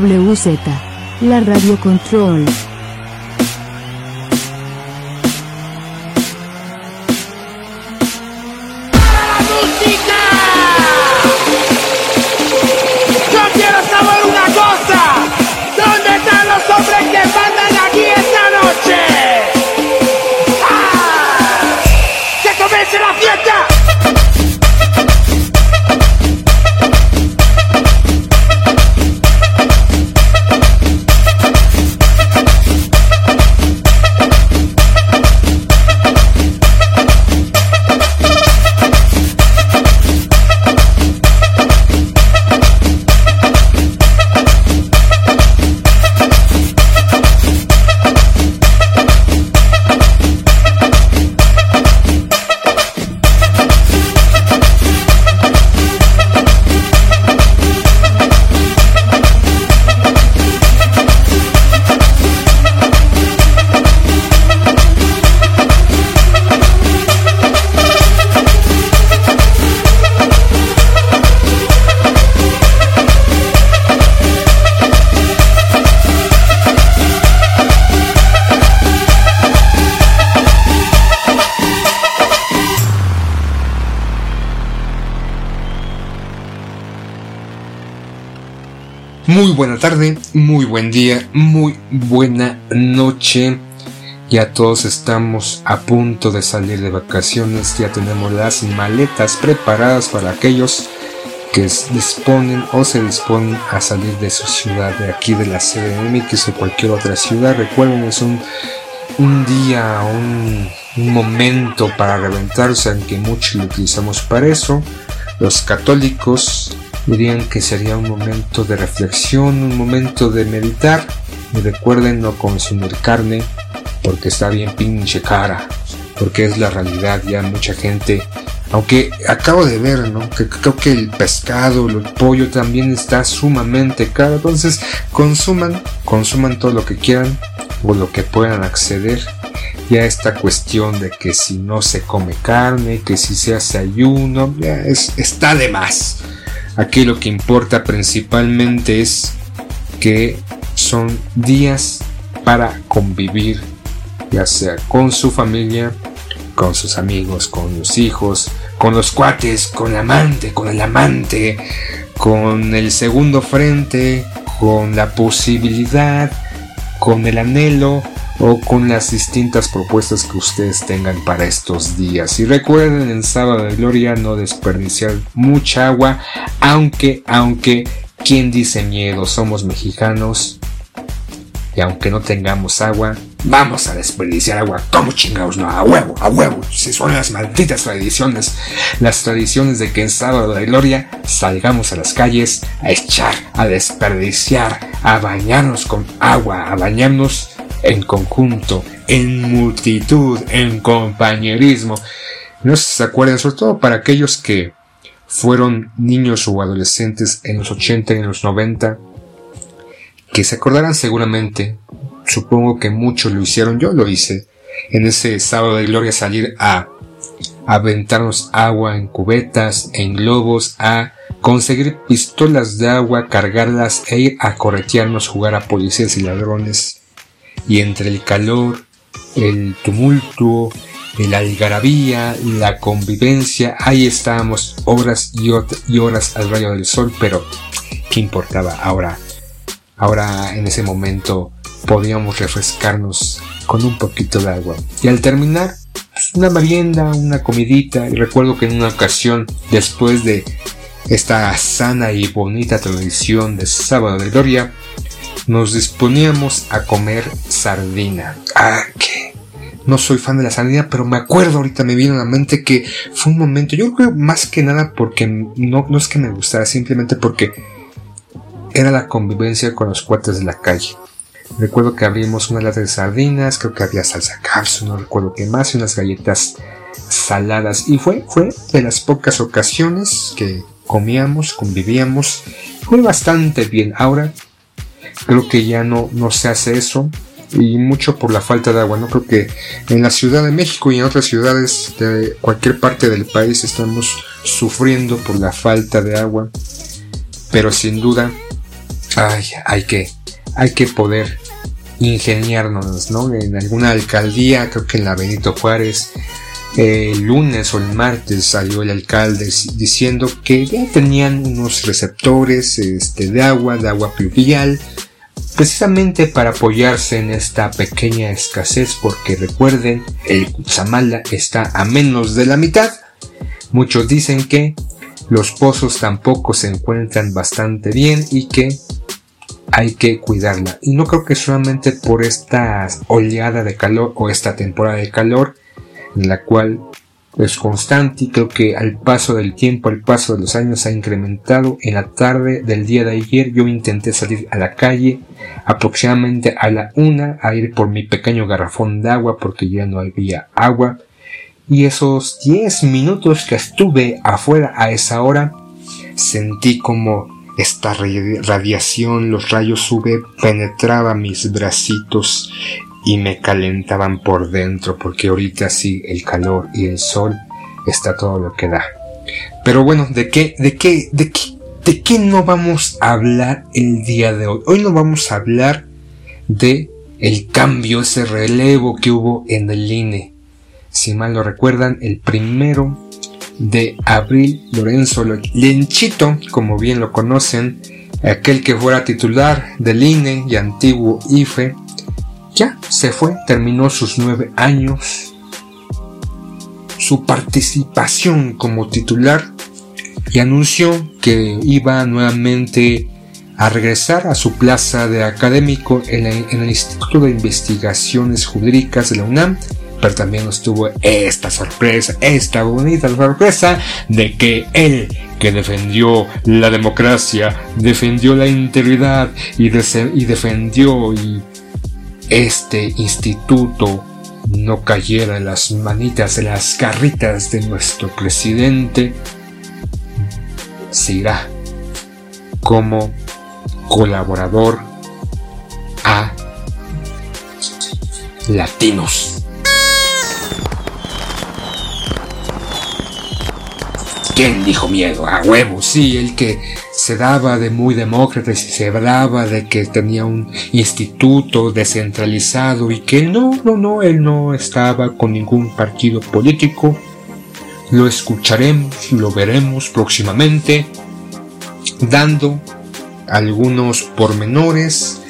WZ, la radio control. Tarde, muy buen día, muy buena noche. Ya todos estamos a punto de salir de vacaciones, ya tenemos las maletas preparadas para aquellos que disponen o se disponen a salir de su ciudad, de aquí de la CDMX o cualquier otra ciudad. Recuerden, es un, un día, un, un momento para reventarse, aunque muchos lo utilizamos para eso. Los católicos dirían que sería un momento de reflexión, un momento de meditar. Y recuerden no consumir carne porque está bien pinche cara, porque es la realidad. Ya mucha gente, aunque acabo de ver, ¿no? Que creo que el pescado, el pollo también está sumamente caro. Entonces consuman, consuman todo lo que quieran o lo que puedan acceder. Ya esta cuestión de que si no se come carne, que si se hace ayuno, ya es, está de más. Aquí lo que importa principalmente es que son días para convivir, ya sea con su familia, con sus amigos, con los hijos, con los cuates, con el amante, con el amante, con el segundo frente, con la posibilidad, con el anhelo o con las distintas propuestas que ustedes tengan para estos días. Y recuerden en sábado de gloria no desperdiciar mucha agua, aunque, aunque, ¿quién dice miedo? Somos mexicanos y aunque no tengamos agua, vamos a desperdiciar agua. como chingados? No, a huevo, a huevo. Si son las malditas tradiciones. Las tradiciones de que en sábado de gloria salgamos a las calles a echar, a desperdiciar, a bañarnos con agua, a bañarnos en conjunto, en multitud, en compañerismo. No se acuerdan, sobre todo para aquellos que fueron niños o adolescentes en los 80 y en los 90, que se acordarán seguramente, supongo que muchos lo hicieron, yo lo hice, en ese sábado de gloria salir a aventarnos agua en cubetas, en globos, a conseguir pistolas de agua, cargarlas e ir a corretearnos, jugar a policías y ladrones. Y entre el calor, el tumulto, la algarabía, la convivencia, ahí estábamos horas y, horas al rayo del sol, pero ¿qué importaba? Ahora, ahora en ese momento podíamos refrescarnos con un poquito de agua. Y al terminar, pues, una merienda, una comidita. Y recuerdo que en una ocasión, después de esta sana y bonita tradición de sábado de gloria, nos disponíamos a comer sardina. Ah, que no soy fan de la sardina, pero me acuerdo ahorita, me vino a la mente que fue un momento, yo creo más que nada porque no, no es que me gustara, simplemente porque era la convivencia con los cuates de la calle. Recuerdo que abrimos una lata de sardinas, creo que había salsa capsu, no recuerdo qué más, y unas galletas saladas. Y fue, fue de las pocas ocasiones que comíamos, convivíamos. Fue bastante bien. Ahora creo que ya no, no se hace eso. Y mucho por la falta de agua. No creo que en la Ciudad de México y en otras ciudades de cualquier parte del país estamos sufriendo por la falta de agua. Pero sin duda ay, hay que hay que poder ingeniarnos, ¿no? En alguna alcaldía, creo que en la Benito Juárez, el lunes o el martes salió el alcalde diciendo que ya tenían unos receptores este, de agua, de agua pluvial, precisamente para apoyarse en esta pequeña escasez, porque recuerden, el Cutzamala está a menos de la mitad. Muchos dicen que los pozos tampoco se encuentran bastante bien y que hay que cuidarla. Y no creo que solamente por esta oleada de calor o esta temporada de calor en la cual es constante y creo que al paso del tiempo, al paso de los años ha incrementado. En la tarde del día de ayer yo intenté salir a la calle aproximadamente a la una a ir por mi pequeño garrafón de agua porque ya no había agua. Y esos 10 minutos que estuve afuera a esa hora sentí como esta radiación, los rayos UV penetraban mis bracitos y me calentaban por dentro porque ahorita sí el calor y el sol está todo lo que da. Pero bueno, ¿de qué, de qué, de qué, de qué no vamos a hablar el día de hoy? Hoy no vamos a hablar de el cambio, ese relevo que hubo en el INE. Si mal lo recuerdan, el primero de Abril Lorenzo Lenchito, como bien lo conocen, aquel que fuera titular del INE y antiguo IFE, ya se fue, terminó sus nueve años, su participación como titular y anunció que iba nuevamente a regresar a su plaza de académico en el Instituto de Investigaciones Jurídicas de la UNAM pero también nos tuvo esta sorpresa, esta bonita sorpresa de que él que defendió la democracia, defendió la integridad y, defendió y este instituto no cayera en las manitas, en las carritas de nuestro presidente, se irá como colaborador a Latinos. ¿Quién dijo miedo? A huevo, sí, el que se daba de muy demócrata y se daba de que tenía un instituto descentralizado y que no, no, no, él no estaba con ningún partido político. Lo escucharemos, lo veremos próximamente, dando algunos pormenores,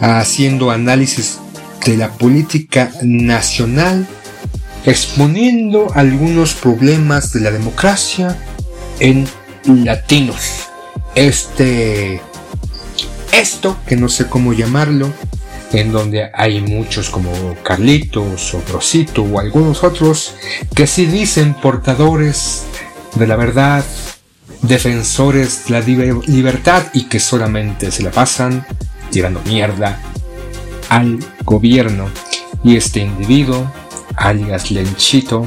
haciendo análisis de la política nacional exponiendo algunos problemas de la democracia en latinos. Este, esto, que no sé cómo llamarlo, en donde hay muchos como Carlitos o Rosito o algunos otros que sí dicen portadores de la verdad, defensores de la libertad y que solamente se la pasan tirando mierda al gobierno. Y este individuo alias Lenchito,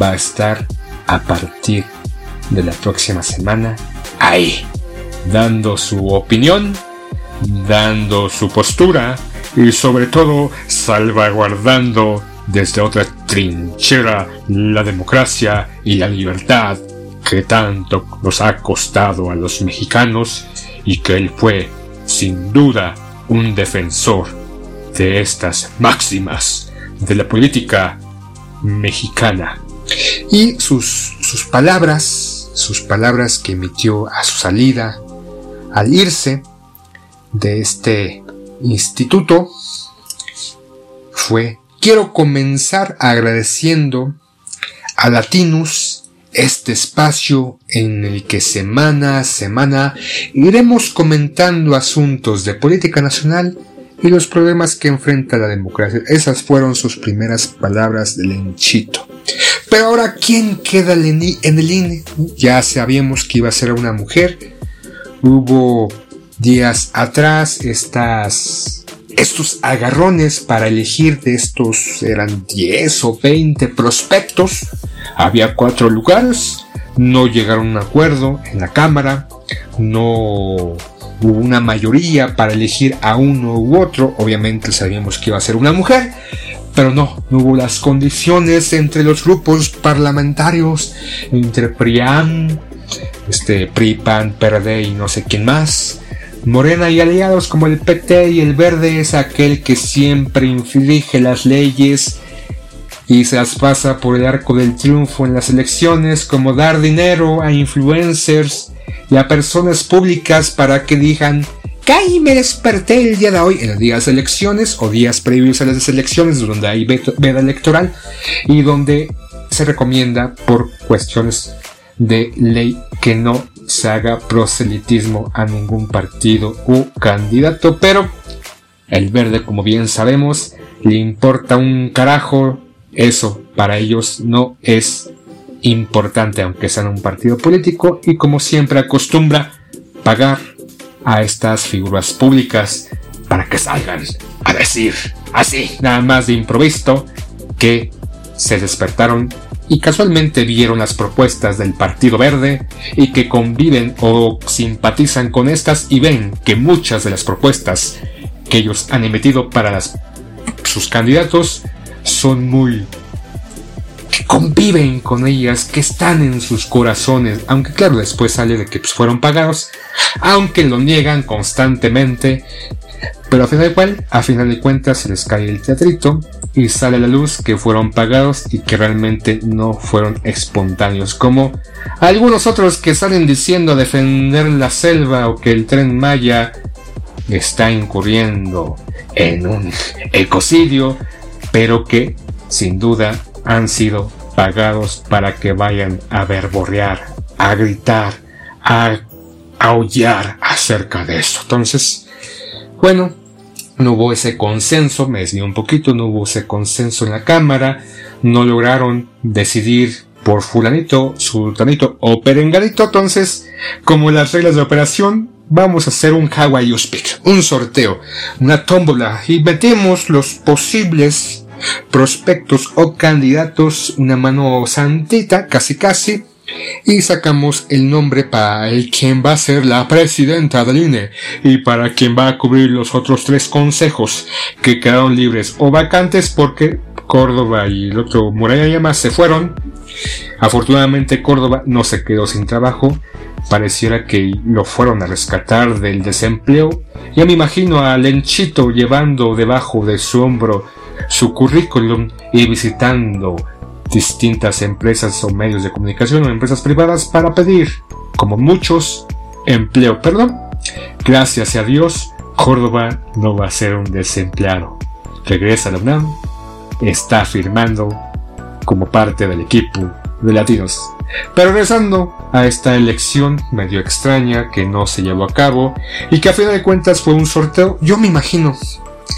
va a estar a partir de la próxima semana ahí, dando su opinión, dando su postura y sobre todo salvaguardando desde otra trinchera la democracia y la libertad que tanto nos ha costado a los mexicanos y que él fue, sin duda, un defensor de estas máximas de la política mexicana. Y sus, sus palabras, sus palabras que emitió a su salida, al irse de este instituto, fue quiero comenzar agradeciendo a Latinus este espacio en el que semana a semana iremos comentando asuntos de política nacional y los problemas que enfrenta la democracia. Esas fueron sus primeras palabras del Lenchito. Pero ahora, ¿quién queda en el INE? Ya sabíamos que iba a ser una mujer. Hubo días atrás estas, estos agarrones para elegir de estos, eran 10 o 20 prospectos. Había cuatro lugares. No llegaron a un acuerdo en la Cámara. No hubo una mayoría para elegir a uno u otro. Obviamente sabíamos que iba a ser una mujer, pero no, no hubo las condiciones entre los grupos parlamentarios, entre PRIAN, este, PRIPAN, PRD y no sé quién más. Morena y aliados como el PT y el Verde es aquel que siempre inflige las leyes y se las pasa por el arco del triunfo en las elecciones como dar dinero a influencers y a personas públicas para que digan que me desperté el día de hoy en los días de elecciones o días previos a las elecciones donde hay veda electoral y donde se recomienda por cuestiones de ley que no se haga proselitismo a ningún partido u candidato. Pero el verde como bien sabemos le importa un carajo eso para ellos no es importante, aunque sean un partido político, y como siempre acostumbra pagar a estas figuras públicas para que salgan a decir así, nada más de improviso, que se despertaron y casualmente vieron las propuestas del Partido Verde y que conviven o simpatizan con estas y ven que muchas de las propuestas que ellos han emitido para sus candidatos son muy conviven con ellas, que están en sus corazones, aunque claro, después sale de que pues, fueron pagados, aunque lo niegan constantemente, pero a final, de a final de cuentas se les cae el teatrito y sale a la luz que fueron pagados y que realmente no fueron espontáneos, como algunos otros que salen diciendo defender la selva o que el tren Maya está incurriendo en un ecocidio, pero que sin duda han sido pagados para que vayan a verborrear, a gritar, a aullar acerca de eso. Entonces, bueno, no hubo ese consenso, me desvió un poquito, no hubo ese consenso en la Cámara, no lograron decidir por fulanito, sultanito o perenganito, entonces, como las reglas de operación, vamos a hacer un Hawaii Speak, un sorteo, una tómbola, y metemos los posibles prospectos o candidatos, una mano santita, casi casi, y sacamos el nombre para el quien va a ser la presidenta del INE y para quien va a cubrir los otros tres consejos que quedaron libres o vacantes porque Córdoba y el otro Muralla se fueron. Afortunadamente Córdoba no se quedó sin trabajo, pareciera que lo fueron a rescatar del desempleo. Ya me imagino a Lenchito llevando debajo de su hombro su currículum y visitando distintas empresas o medios de comunicación o empresas privadas para pedir, como muchos, empleo. Perdón, gracias a Dios, Córdoba no va a ser un desempleado. Regresa a la UNAM, está firmando como parte del equipo de latinos. Pero regresando a esta elección medio extraña que no se llevó a cabo y que a fin de cuentas fue un sorteo, yo me imagino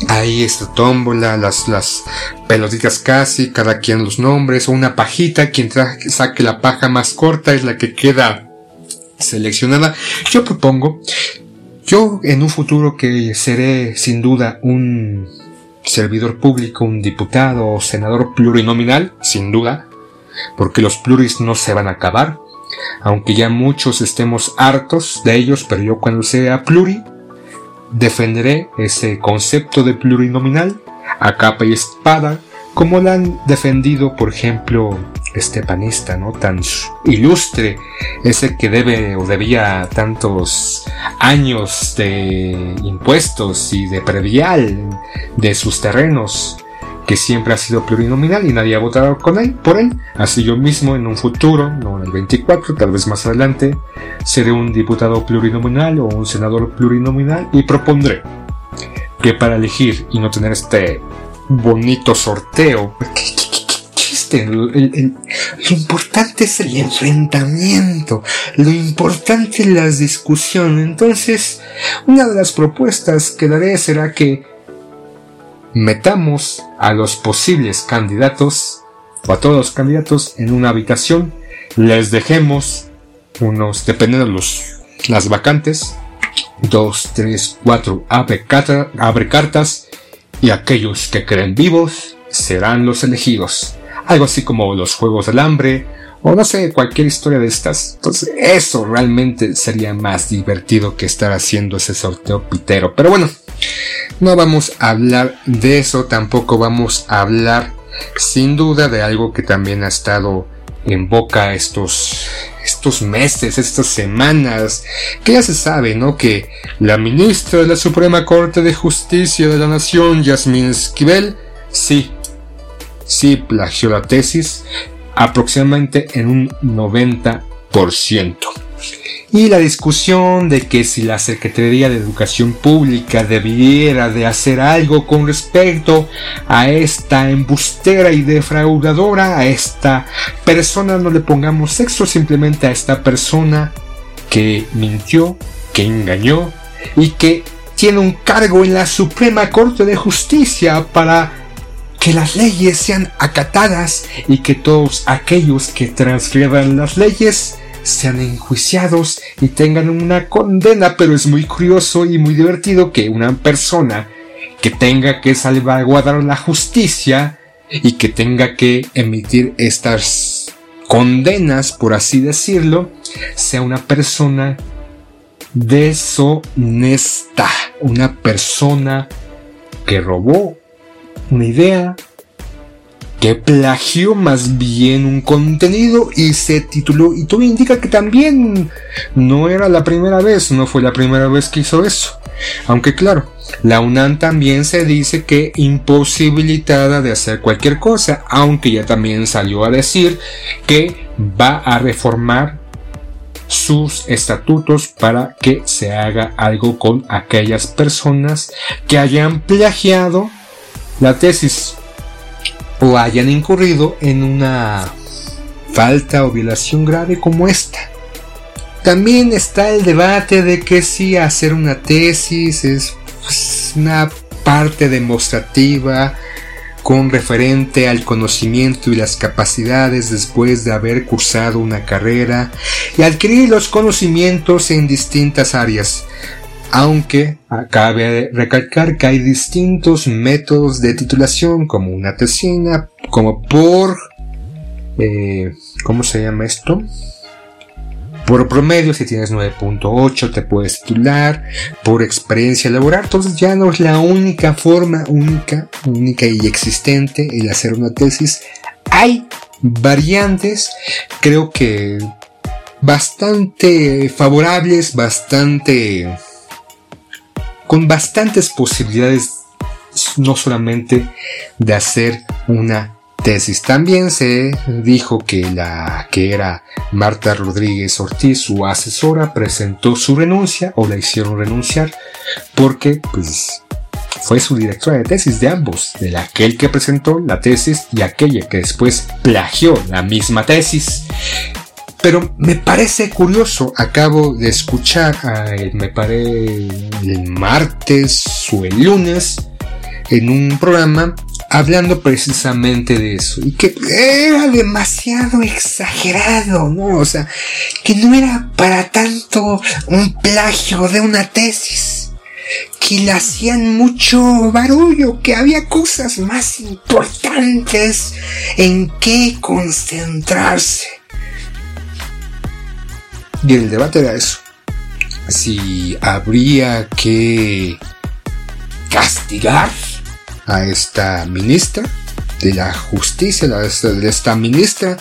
Ahí está tómbola, las, las pelotitas casi, cada quien los nombres, o una pajita, quien saque la paja más corta es la que queda seleccionada. Yo propongo, yo en un futuro que seré sin duda un servidor público, un diputado o senador plurinominal, sin duda, porque los pluris no se van a acabar, aunque ya muchos estemos hartos de ellos, pero yo cuando sea pluri, defenderé ese concepto de plurinominal a capa y espada, como lo han defendido, por ejemplo, este panista, ¿no? Tan ilustre, ese que debe o debía tantos años de impuestos y de previal de sus terrenos que siempre ha sido plurinominal y nadie ha votado con él, por él. Así yo mismo en un futuro, no en el 24, tal vez más adelante, seré un diputado plurinominal o un senador plurinominal y propondré que para elegir y no tener este bonito sorteo. ¿Qué, chiste? lo importante es el enfrentamiento, lo importante es las discusiones. Entonces, una de las propuestas que daré será que metamos a los posibles candidatos o a todos los candidatos en una habitación, les dejemos unos, dependiendo de los, las vacantes, dos, tres, cuatro, abre, abre cartas y aquellos que creen vivos serán los elegidos. Algo así como los Juegos del Hambre o no sé, cualquier historia de estas. Entonces, eso realmente sería más divertido que estar haciendo ese sorteo pitero. Pero bueno, no vamos a hablar de eso, tampoco vamos a hablar sin duda de algo que también ha estado en boca estos estos meses, estas semanas, que ya se sabe, ¿no? Que la ministra de la Suprema Corte de Justicia de la Nación, Yasmin Esquivel, sí, sí plagió la tesis aproximadamente en un 90% y la discusión de que si la Secretaría de Educación Pública debiera de hacer algo con respecto a esta embustera y defraudadora, a esta persona, no le pongamos sexo, simplemente a esta persona que mintió, que engañó y que tiene un cargo en la Suprema Corte de Justicia para que las leyes sean acatadas y que todos aquellos que transgriedan las leyes sean enjuiciados y tengan una condena, pero es muy curioso y muy divertido que una persona que tenga que salvaguardar la justicia y que tenga que emitir estas condenas, por así decirlo, sea una persona deshonesta, una persona que robó una idea, que plagió más bien un contenido y se tituló y todo indica que también no era la primera vez, no fue la primera vez que hizo eso. Aunque claro, la UNAM también se dice que imposibilitada de hacer cualquier cosa, aunque ya también salió a decir que va a reformar sus estatutos para que se haga algo con aquellas personas que hayan plagiado la tesis o hayan incurrido en una falta o violación grave como esta. También está el debate de que si hacer una tesis es pues, una parte demostrativa con referente al conocimiento y las capacidades después de haber cursado una carrera y adquirir los conocimientos en distintas áreas aunque cabe recalcar que hay distintos métodos de titulación, como una tesina, como por... Eh, ¿Cómo se llama esto? Por promedio, si tienes 9.8 te puedes titular, por experiencia laboral, entonces ya no es la única forma, única, única y existente el hacer una tesis. Hay variantes, creo que bastante favorables, bastante con bastantes posibilidades no solamente de hacer una tesis. También se dijo que la que era Marta Rodríguez Ortiz, su asesora, presentó su renuncia o la hicieron renunciar porque pues fue su directora de tesis de ambos, de aquel que presentó la tesis y aquella que después plagió la misma tesis. Pero me parece curioso, acabo de escuchar, me parece el martes o el lunes, en un programa hablando precisamente de eso y que era demasiado exagerado, ¿no? O sea, que no era para tanto un plagio de una tesis, que le hacían mucho barullo, que había cosas más importantes en que concentrarse. Y el debate era eso. Si habría que castigar a esta ministra de la justicia, de esta ministra,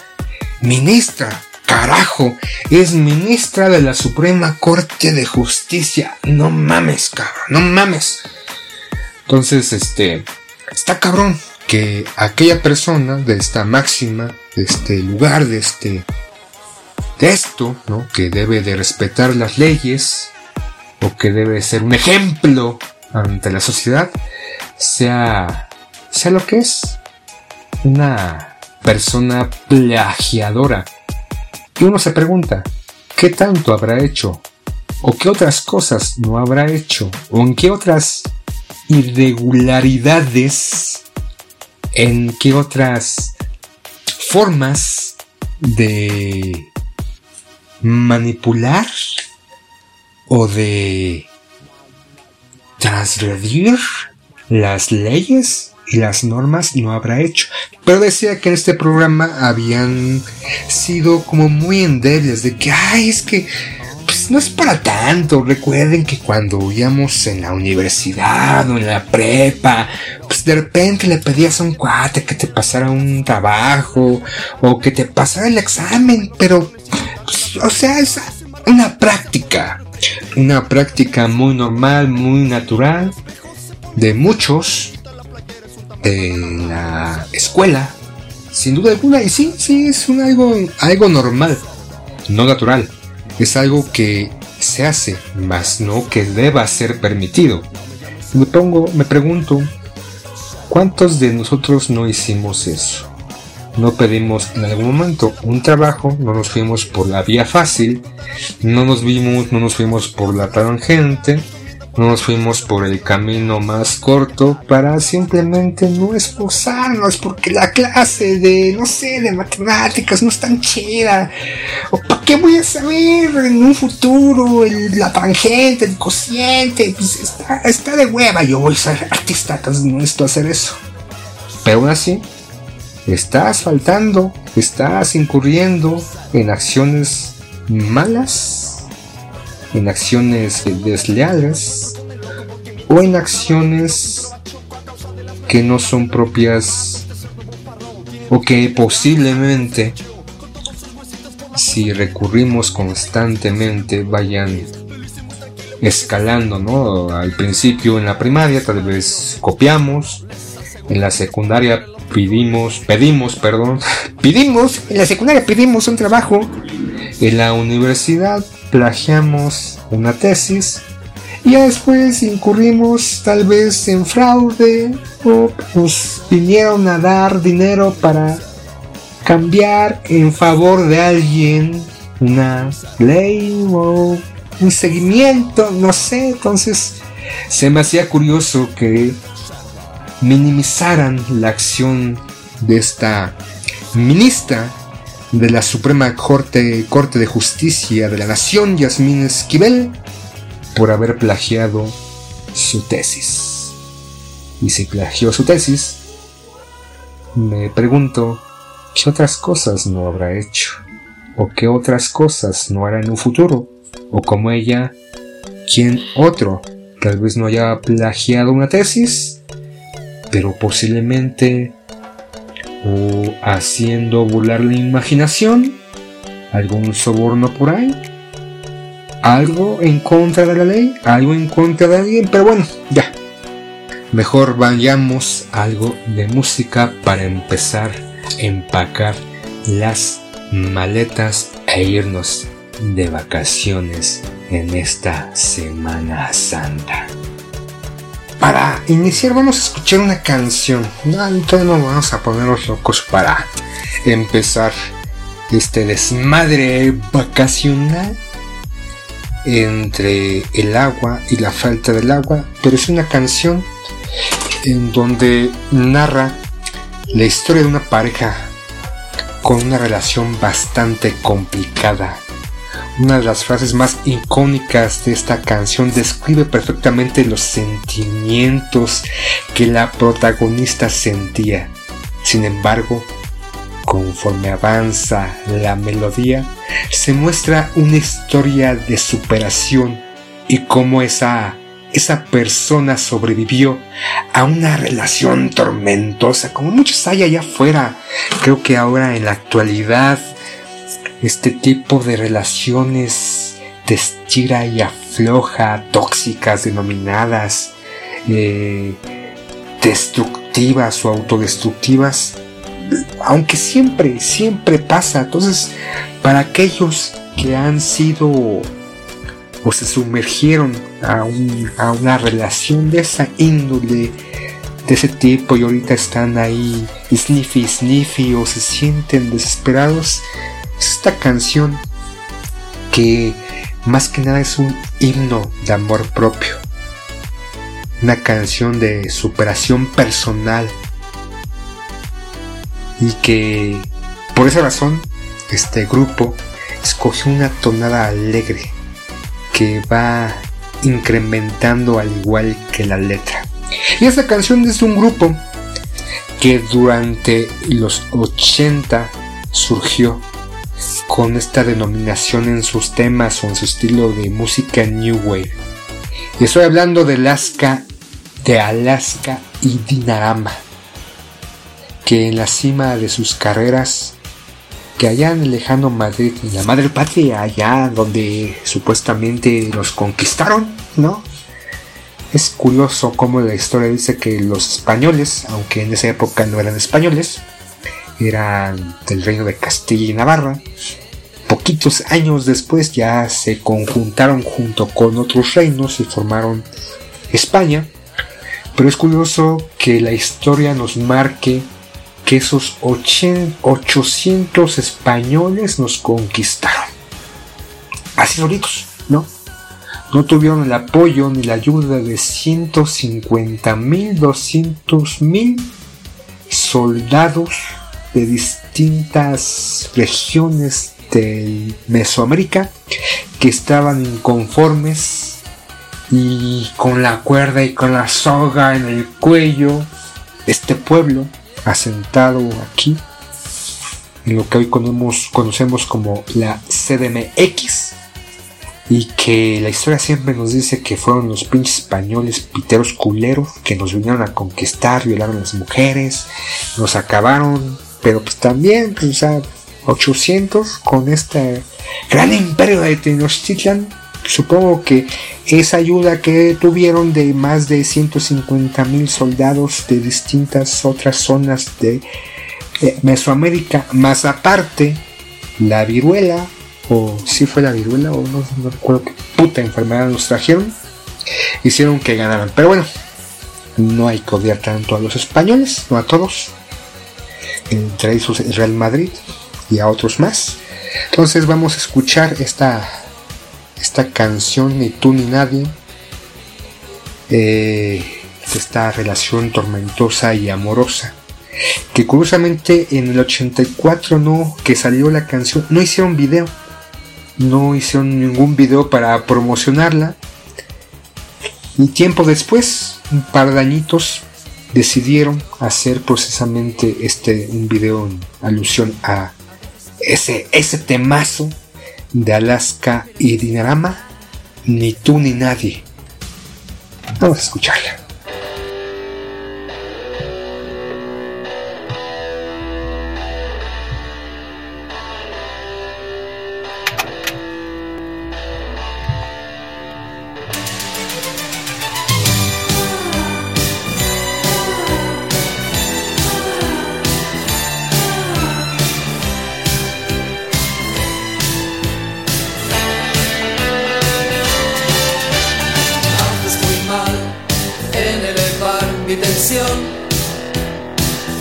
ministra, carajo, es ministra de la Suprema Corte de Justicia. No mames, cabrón, no mames. Entonces, este, está cabrón que aquella persona de esta máxima, de este lugar, de este esto, ¿no? que debe de respetar las leyes o que debe ser un ejemplo ante la sociedad, sea sea lo que es. Una persona plagiadora. Y uno se pregunta, ¿qué tanto habrá hecho? ¿O qué otras cosas no habrá hecho? ¿O en qué otras irregularidades, en qué otras formas de manipular o de transgredir las leyes y las normas no habrá hecho. Pero decía que en este programa habían sido como muy endebles de que, ay, es que pues no es para tanto. Recuerden que cuando íbamos en la universidad o en la prepa, pues de repente le pedías a un cuate que te pasara un trabajo o que te pasara el examen, pero, o sea, es una práctica, una práctica muy normal, muy natural de muchos en la escuela, sin duda alguna, y sí, sí, es algo, algo normal, no natural es algo que se hace, mas no que deba ser permitido. Me pongo, me pregunto, ¿cuántos de nosotros no hicimos eso? No pedimos en algún momento un trabajo, no nos fuimos por la vía fácil, no nos vimos, no nos fuimos por la tangente, no nos fuimos por el camino más corto para simplemente no esforzarnos porque la clase de, no sé, de matemáticas no es tan chida. ¿O para qué voy a saber en un futuro la tangente, el cociente? Pues está, está de hueva. Yo voy a ser artista, entonces no necesito hacer eso. Pero aún así, estás faltando, estás incurriendo en acciones malas en acciones desleales o en acciones que no son propias o que posiblemente si recurrimos constantemente vayan escalando, ¿no? Al principio en la primaria tal vez copiamos, en la secundaria pedimos, pedimos, perdón, pedimos, en la secundaria pedimos un trabajo, en la universidad plagiamos una tesis. Y después incurrimos tal vez en fraude o nos vinieron a dar dinero para cambiar en favor de alguien una ley o un seguimiento, no sé, entonces se me hacía curioso que minimizaran la acción de esta ministra de la Suprema Corte, Corte de Justicia de la Nación, Yasmín Esquivel, por haber plagiado su tesis. Y si plagió su tesis, me pregunto, ¿qué otras cosas no habrá hecho? ¿O qué otras cosas no hará en un futuro? ¿O como ella, quién otro tal vez no haya plagiado una tesis, pero posiblemente o haciendo volar la imaginación, algún soborno por ahí, algo en contra de la ley, algo en contra de alguien, pero bueno, ya. Mejor vayamos algo de música para empezar a empacar las maletas e irnos de vacaciones en esta Semana Santa. Para iniciar vamos a escuchar una canción. No, entonces no vamos a ponernos locos para empezar este desmadre vacacional entre el agua y la falta del agua, pero es una canción en donde narra la historia de una pareja con una relación bastante complicada una de las frases más icónicas de esta canción describe perfectamente los sentimientos que la protagonista sentía. Sin embargo, conforme avanza la melodía, se muestra una historia de superación y cómo esa, esa persona sobrevivió a una relación tormentosa, como muchos hay allá afuera. Creo que ahora en la actualidad este tipo de relaciones de estira y afloja, tóxicas, denominadas eh, destructivas o autodestructivas, aunque siempre, siempre pasa. Entonces, para aquellos que han sido o se sumergieron a, a una relación de esa índole, de ese tipo y ahorita están ahí sniffy sniffy o se sienten desesperados, es esta canción que más que nada es un himno de amor propio. Una canción de superación personal. Y que por esa razón este grupo escogió una tonada alegre que va incrementando al igual que la letra. Y esta canción es un grupo que durante los 80 surgió con esta denominación en sus temas o en su estilo de música New Wave. Y estoy hablando de Alaska, de Alaska y Dinarama, que en la cima de sus carreras que allá en el lejano Madrid, la madre patria, allá donde supuestamente los conquistaron, ¿no? Es curioso cómo la historia dice que los españoles, aunque en esa época no eran españoles, eran del reino de Castilla y Navarra, poquitos años después ya se conjuntaron junto con otros reinos y formaron España. Pero es curioso que la historia nos marque que esos 800 españoles nos conquistaron. Así solitos, ¿no? No tuvieron el apoyo ni la ayuda de 150 mil, 200 mil soldados de distintas regiones de Mesoamérica que estaban inconformes y con la cuerda y con la soga en el cuello, este pueblo asentado aquí, en lo que hoy conocemos, conocemos como la CDMX, y que la historia siempre nos dice que fueron los pinches españoles piteros culeros que nos vinieron a conquistar, violaron a las mujeres, nos acabaron, pero pues también, pues, sea, 800 con este gran imperio de Tenochtitlan, supongo que esa ayuda que tuvieron de más de 150 mil soldados de distintas otras zonas de Mesoamérica, más aparte la viruela, o si fue la viruela, o no, no recuerdo qué puta enfermedad nos trajeron, hicieron que ganaran. Pero bueno, no hay que odiar tanto a los españoles, no a todos, entre el Real Madrid y a otros más. Entonces vamos a escuchar esta esta canción Ni tú ni nadie, eh, esta relación tormentosa y amorosa. Que curiosamente en el 84 no, que salió la canción, no hicieron video, no hicieron ningún video para promocionarla. Y tiempo después, un par de añitos, decidieron hacer precisamente este un video en alusión a ese, ese temazo de Alaska y Dinarama, ni tú ni nadie. Vamos a escucharla.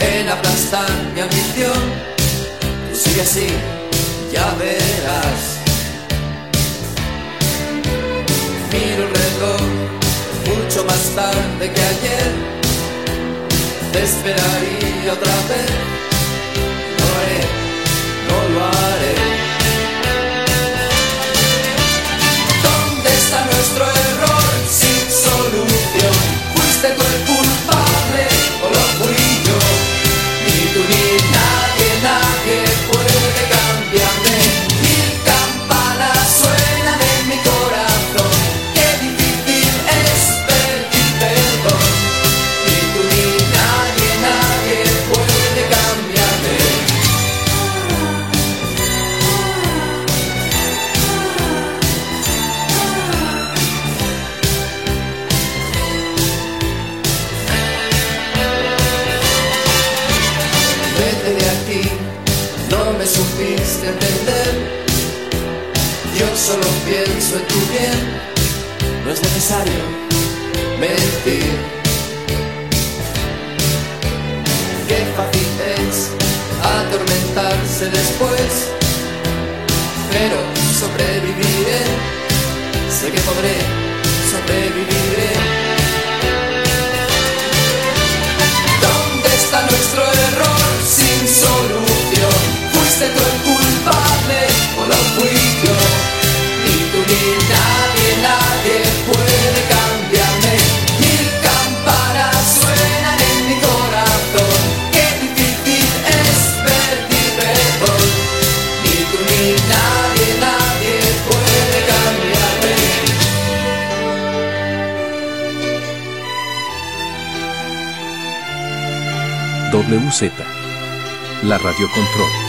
en aplastar mi ambición. Tú sigue así, ya verás. Miro el mucho más tarde que ayer. Te esperaría otra vez. No haré, no lo haré. necesario mentir. Qué fácil es atormentarse después, pero sobreviviré, ¿eh? sé que podré, sobreviviré. ¿eh? ¿Dónde está nuestro error sin solución? Fuiste tú WZ. La Radio Control.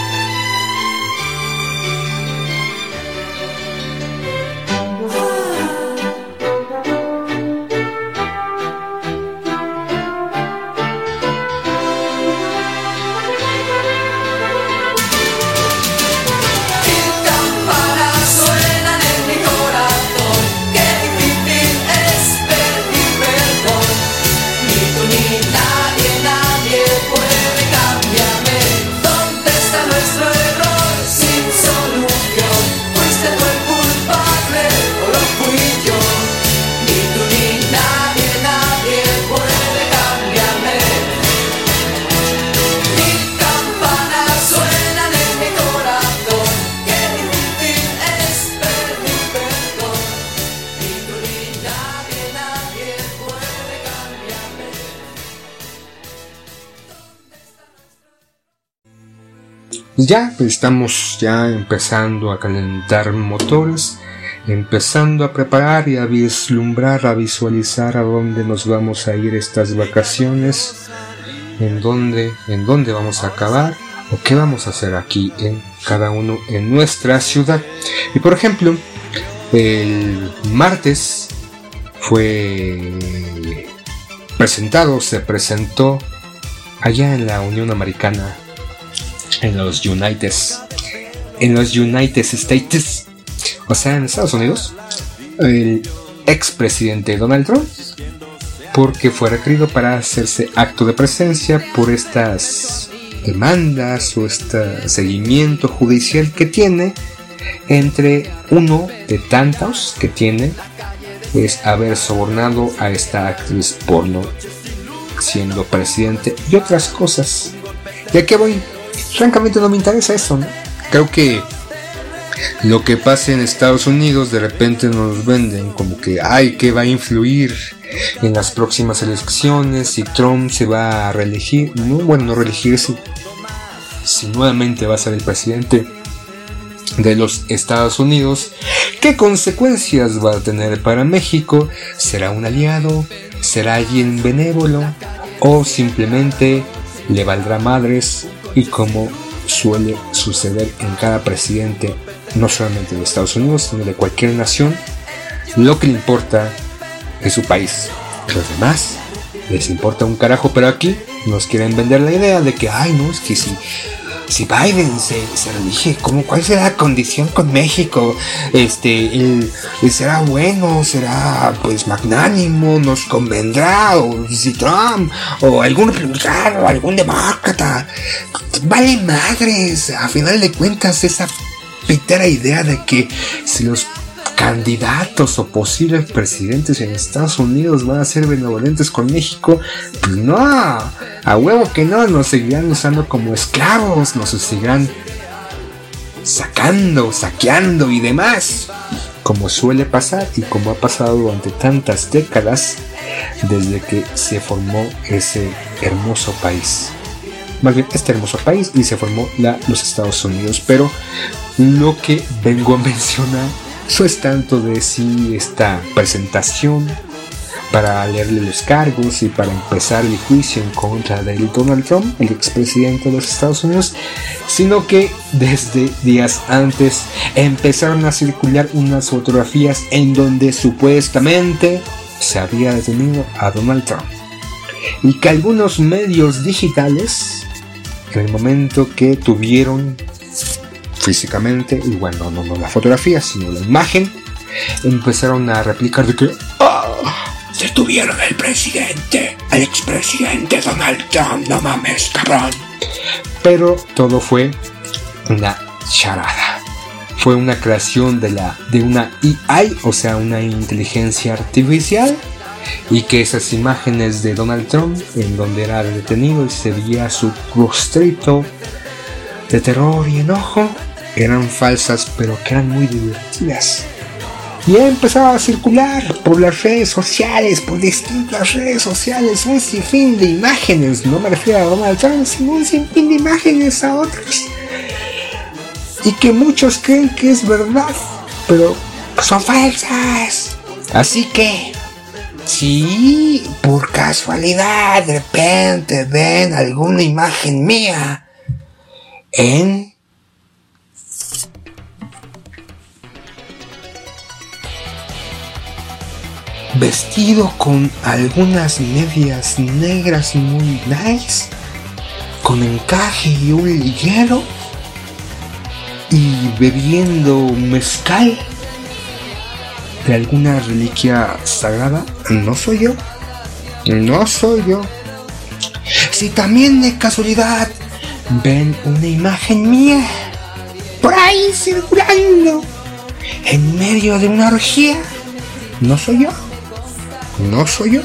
Ya estamos ya empezando a calentar motores, empezando a preparar y a vislumbrar, a visualizar a dónde nos vamos a ir estas vacaciones, en dónde, en dónde vamos a acabar o qué vamos a hacer aquí en cada uno en nuestra ciudad. Y por ejemplo, el martes fue presentado, se presentó allá en la Unión Americana en los United en los United States o sea en Estados Unidos el expresidente Donald Trump porque fue requerido para hacerse acto de presencia por estas demandas o este seguimiento judicial que tiene entre uno de tantos que tiene es haber sobornado a esta actriz porno siendo presidente y otras cosas. ¿Y a qué voy? Francamente no me interesa eso. Creo que lo que pasa en Estados Unidos de repente nos venden como que, ay, que va a influir en las próximas elecciones si Trump se va a reelegir. No, bueno, no reelegirse. Si nuevamente va a ser el presidente de los Estados Unidos, ¿qué consecuencias va a tener para México? ¿Será un aliado? ¿Será alguien benévolo? ¿O simplemente le valdrá madres y como suele suceder en cada presidente, no solamente de Estados Unidos, sino de cualquier nación, lo que le importa es su país. Los demás les importa un carajo, pero aquí nos quieren vender la idea de que, ay, no, es que si, si Biden se, se reelige, ¿cómo, ¿cuál será la condición con México? Este, él, él será bueno, será pues magnánimo, nos convendrá, o si Trump, o algún republicano, algún demócrata. Vale madres, a final de cuentas, esa pitera idea de que si los candidatos o posibles presidentes en Estados Unidos van a ser benevolentes con México, pues no, a huevo que no, nos seguirán usando como esclavos, nos seguirán sacando, saqueando y demás, como suele pasar y como ha pasado durante tantas décadas desde que se formó ese hermoso país. Más bien, este hermoso país y se formó la, los Estados Unidos. Pero lo que vengo a mencionar no es tanto de si esta presentación para leerle los cargos y para empezar el juicio en contra de Donald Trump, el expresidente de los Estados Unidos, sino que desde días antes empezaron a circular unas fotografías en donde supuestamente se había detenido a Donald Trump. Y que algunos medios digitales, en el momento que tuvieron físicamente, y bueno, no, no la fotografía, sino la imagen, empezaron a replicar de que ¡Ah! detuvieron al presidente, al expresidente Donald Trump, no mames, cabrón. Pero todo fue una charada. Fue una creación de, la, de una AI, o sea, una inteligencia artificial, y que esas imágenes de Donald Trump, en donde era detenido y se veía su rostrito de terror y enojo, eran falsas, pero que eran muy divertidas. Y empezaba a circular por las redes sociales, por distintas redes sociales, un sinfín de imágenes. No me refiero a Donald Trump, sino un sinfín de imágenes a otros. Y que muchos creen que es verdad, pero son falsas. Así que, si por casualidad de repente ven alguna imagen mía en vestido con algunas medias negras muy nice, con encaje y un liguero, y bebiendo mezcal de alguna reliquia sagrada, no soy yo, no soy yo. Si también de casualidad ven una imagen mía por ahí circulando en medio de una orgía, no soy yo no soy yo.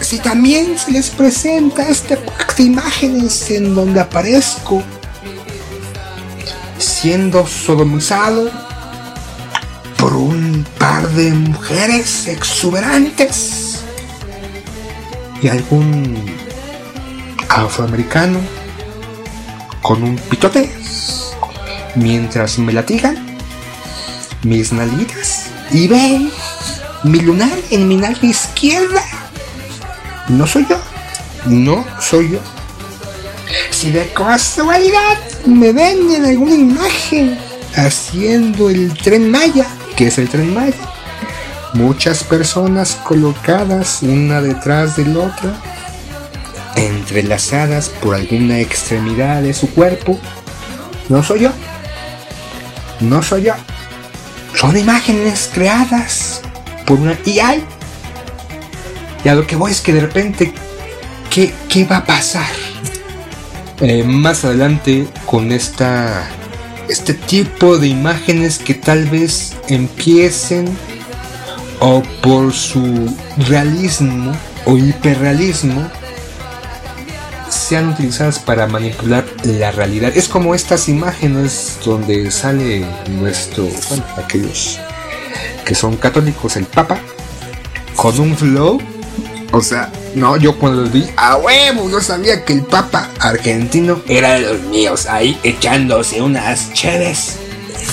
Si también se les presenta este pack de imágenes en donde aparezco siendo sodomizado por un par de mujeres exuberantes y algún afroamericano con un pitote mientras me latigan mis nalguitas y ven mi lunar en mi nalga izquierda. No soy yo. No soy yo. Si de casualidad me ven en alguna imagen haciendo el tren Maya, que es el tren Maya, muchas personas colocadas una detrás de la otra, entrelazadas por alguna extremidad de su cuerpo, no soy yo. No soy yo. Son imágenes creadas por una AI. Y a lo que voy es que de repente, ¿qué, qué va a pasar? Eh, más adelante con esta, este tipo de imágenes que tal vez empiecen o por su realismo o hiperrealismo sean utilizadas para manipular la realidad. Es como estas imágenes donde sale nuestro, bueno, aquellos que son católicos, el Papa, con un flow. O sea, no, yo cuando los vi, a huevo, no sabía que el Papa argentino era de los míos, ahí echándose unas cheves,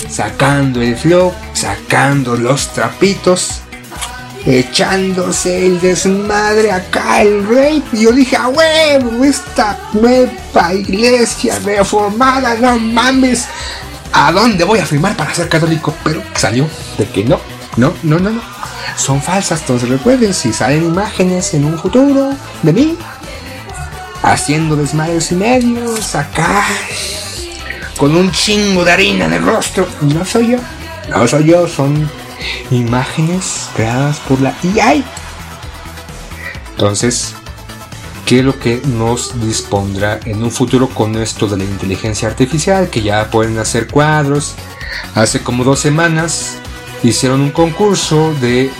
sacando el flow, sacando los trapitos echándose el desmadre acá el rey. Y yo dije, a huevo, esta nueva iglesia reformada, no mames. ¿A dónde voy a firmar para ser católico? Pero salió de que no, no, no, no, no. Son falsas, entonces recuerden, si salen imágenes en un futuro de mí, haciendo desmadres y medios, acá, con un chingo de harina en el rostro, no soy yo, no soy yo, son imágenes creadas por la AI. Entonces, ¿qué es lo que nos dispondrá en un futuro con esto de la inteligencia artificial? Que ya pueden hacer cuadros. Hace como dos semanas hicieron un concurso de,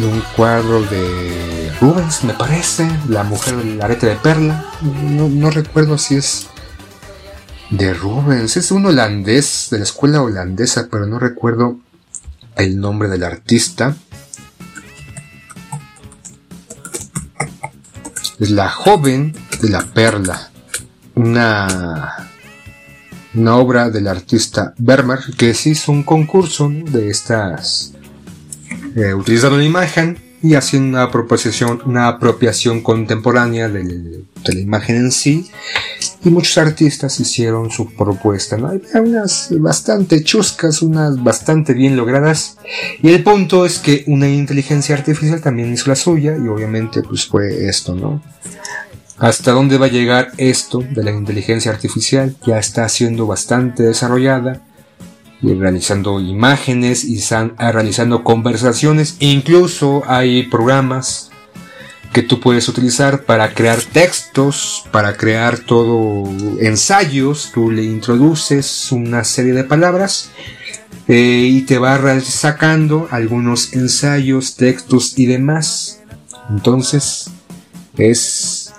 un cuadro de Rubens, me parece, la mujer del arete de perla. No recuerdo si es de Rubens, es un holandés de la escuela holandesa, pero no recuerdo el nombre del artista. Es la joven de la perla. Una, una obra del artista Vermeer que se hizo un concurso de estas. Eh, utilizando una imagen y haciendo una apropiación, una apropiación contemporánea de la imagen en sí y muchos artistas hicieron su propuesta, ¿no? Hay unas bastante chuscas, unas bastante bien logradas. Y el punto es que una inteligencia artificial también hizo la suya y obviamente pues fue esto, ¿no? ¿Hasta dónde va a llegar esto de la inteligencia artificial? Ya está siendo bastante desarrollada realizando imágenes y están realizando conversaciones. Incluso hay programas que tú puedes utilizar para crear textos, para crear todo ensayos. Tú le introduces una serie de palabras eh, y te va sacando algunos ensayos, textos y demás. Entonces es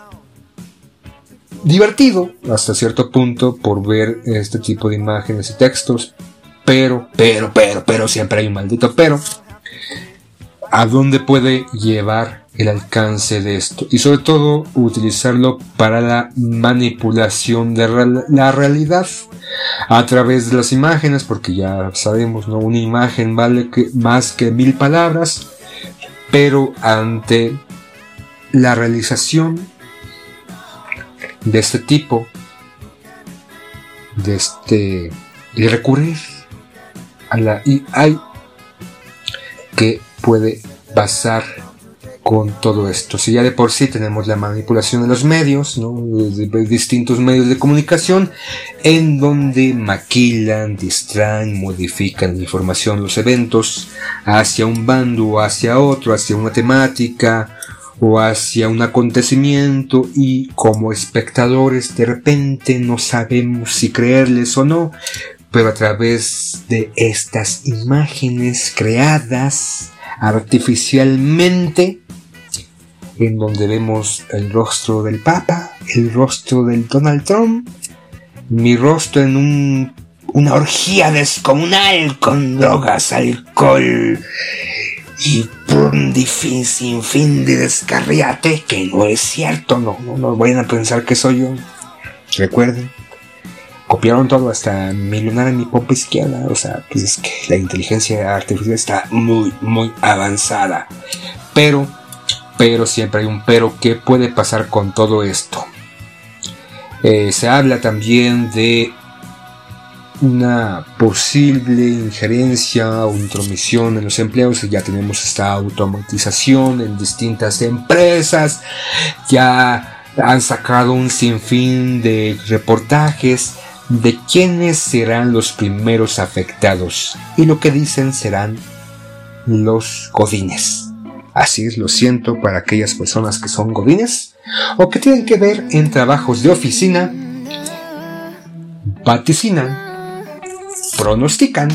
divertido hasta cierto punto por ver este tipo de imágenes y textos. Pero, pero, pero, pero, siempre hay un maldito pero. ¿A dónde puede llevar el alcance de esto? Y sobre todo utilizarlo para la manipulación de la realidad a través de las imágenes, porque ya sabemos, ¿no? Una imagen vale más que mil palabras, pero ante la realización de este tipo, de este, y recurrir a la que puede pasar con todo esto. Si ya de por sí tenemos la manipulación de los medios, ¿no? de, distintos medios de comunicación, en donde maquilan, distraen, modifican la información, los eventos, hacia un bando o hacia otro, hacia una temática o hacia un acontecimiento y como espectadores de repente no sabemos si creerles o no, pero a través de estas imágenes creadas artificialmente, en donde vemos el rostro del Papa, el rostro del Donald Trump, mi rostro en un, una orgía descomunal con drogas, alcohol y un difícil fin de descarriate que no es cierto, no, no, no vayan a pensar que soy yo. Recuerden, copiaron todo hasta mi lunar en mi pompa izquierda, o sea, pues es que la inteligencia artificial está muy, muy avanzada. Pero pero siempre hay un pero. ¿Qué puede pasar con todo esto? Eh, se habla también de una posible injerencia o intromisión en los empleos. Ya tenemos esta automatización en distintas empresas. Ya han sacado un sinfín de reportajes de quiénes serán los primeros afectados. Y lo que dicen serán los godines. Así lo siento para aquellas personas que son godines o que tienen que ver en trabajos de oficina, vaticinan, pronostican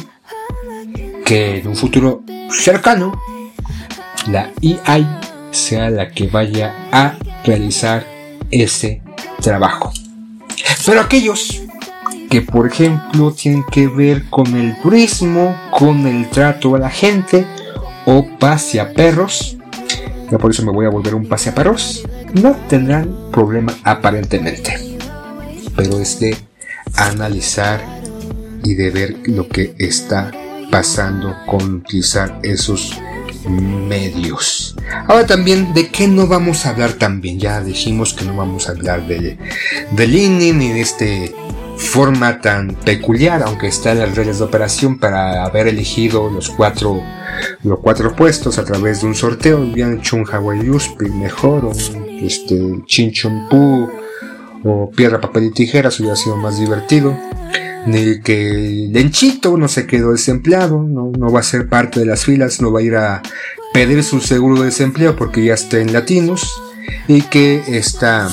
que en un futuro cercano la EI sea la que vaya a realizar ese trabajo. Pero aquellos que por ejemplo tienen que ver con el turismo, con el trato a la gente, o perros ya por eso me voy a volver un perros no tendrán problema aparentemente. Pero es de analizar y de ver lo que está pasando con utilizar esos medios. Ahora también, ¿de qué no vamos a hablar también? Ya dijimos que no vamos a hablar de, de LinkedIn ni de este forma tan peculiar, aunque está en las reglas de operación para haber elegido los cuatro los cuatro puestos a través de un sorteo. Habían hecho un Hawaii Yuspi mejor, o este, Chinchompu, o Piedra, Papel y Tijeras, hubiera sido más divertido. Ni que Lenchito no se quedó desempleado, no, no va a ser parte de las filas, no va a ir a pedir su seguro de desempleo porque ya está en latinos. Y que esta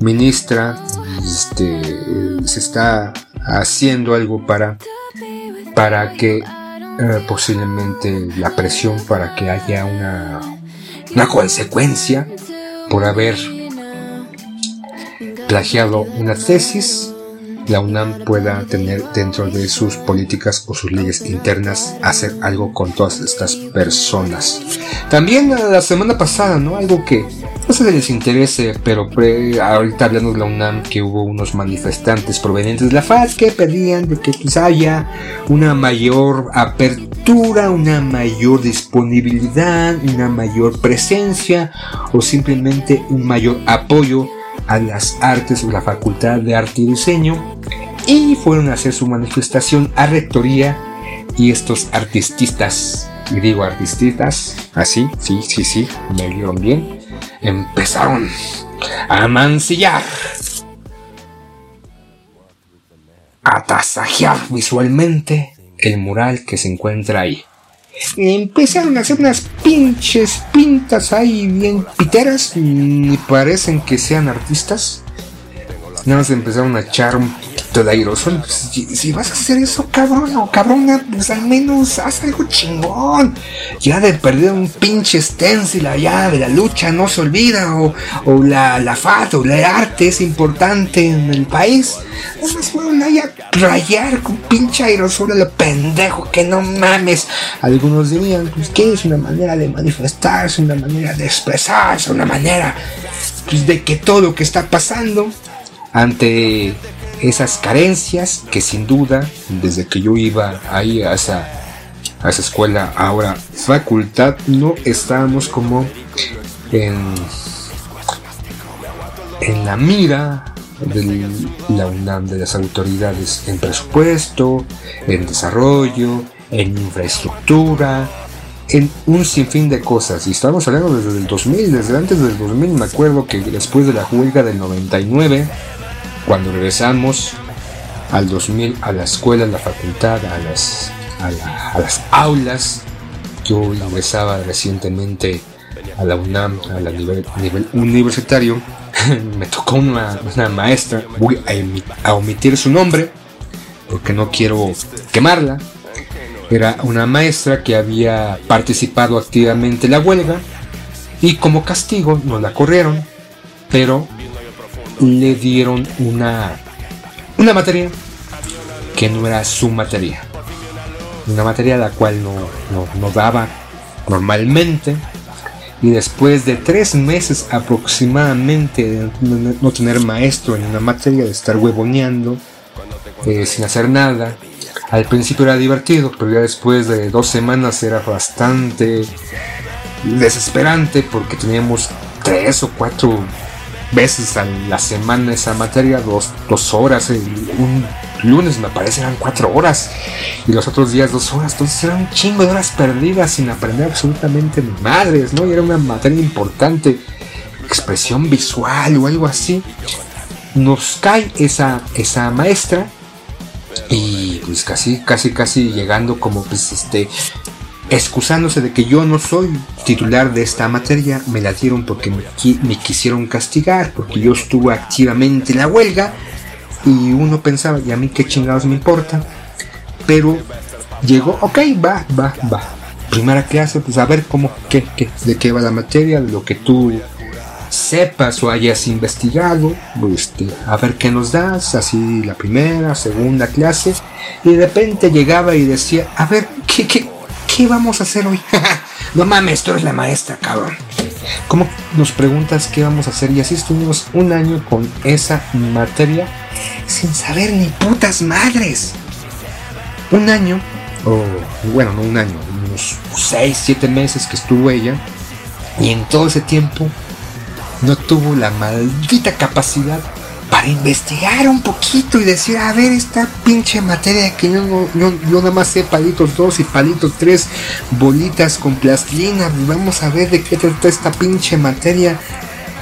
ministra este, se está haciendo algo para, para que eh, posiblemente la presión para que haya una, una consecuencia por haber plagiado una tesis la UNAM pueda tener dentro de sus políticas o sus leyes internas hacer algo con todas estas personas. También la semana pasada, ¿no? Algo que no si les interese, pero ahorita hablando de la UNAM que hubo unos manifestantes provenientes de la FAD que pedían de que pues, haya una mayor apertura, una mayor disponibilidad, una mayor presencia o simplemente un mayor apoyo a las artes o la Facultad de Arte y Diseño y fueron a hacer su manifestación a Rectoría y estos artistas, y digo artistas, así, sí, sí, sí, me vieron bien, empezaron a mancillar, a tasajear visualmente el mural que se encuentra ahí. Empezaron a hacer unas pinches pintas ahí bien piteras, ni parecen que sean artistas. Nada más empezaron a echar un poquito de aerosol. Pues, si, si vas a hacer eso, cabrón o cabrona, pues al menos haz algo chingón. Ya de perder un pinche stencil allá de la lucha no se olvida. O, la, la o la arte es importante en el país. Es más, fueron ahí a rayar con pinche aerosol a lo pendejo que no mames. Algunos dirían pues, que es una manera de manifestarse, una manera de expresarse, una manera pues, de que todo lo que está pasando ante esas carencias que sin duda desde que yo iba ahí a esa, a esa escuela ahora facultad no estábamos como en, en la mira de la UNAM de las autoridades en presupuesto, en desarrollo, en infraestructura, en un sinfín de cosas. Y estamos hablando desde el 2000, desde antes del 2000, me acuerdo que después de la huelga del 99, cuando regresamos al 2000 a la escuela, a la facultad, a las, aulas, yo ingresaba recientemente a la UNAM, a la nivel, universitario, me tocó una, maestra, voy a omitir su nombre, porque no quiero quemarla, era una maestra que había participado activamente en la huelga y como castigo nos la corrieron, pero le dieron una, una materia que no era su materia. Una materia la cual no, no, no daba normalmente. Y después de tres meses aproximadamente de no- tener maestro en una materia, de estar huevoneando, eh, sin hacer nada, al principio era divertido, pero ya después de dos semanas era bastante desesperante porque teníamos tres o cuatro veces a la semana esa materia, dos, dos horas, un lunes me parece eran cuatro horas y los otros días dos horas, entonces eran un chingo de horas perdidas sin aprender absolutamente madres, ¿no? Y era una materia importante, expresión visual o algo así. Nos cae esa, esa maestra y pues casi, casi, casi llegando como pues este excusándose de que yo no soy titular de esta materia, me la dieron porque me, qui- me quisieron castigar, porque yo estuve activamente en la huelga y uno pensaba, y a mí qué chingados me importa, pero llegó, ok, va, va, va. Primera clase, pues a ver cómo, qué, qué, de qué va la materia, de lo que tú sepas o hayas investigado, este, a ver qué nos das, así la primera, segunda clase, y de repente llegaba y decía, a ver, ¿qué, qué, qué vamos a hacer hoy? no mames, tú eres la maestra, cabrón. ¿Cómo nos preguntas qué vamos a hacer? Y así estuvimos un año con esa materia sin saber ni putas madres. Un año, o bueno, no un año, unos 6, 7 meses que estuvo ella, y en todo ese tiempo no tuvo la maldita capacidad para investigar un poquito y decir, a ver, esta pinche materia que yo, no, yo, nada más sé palitos 2 y palitos 3, bolitas con plastilina, pues vamos a ver de qué trata esta pinche materia.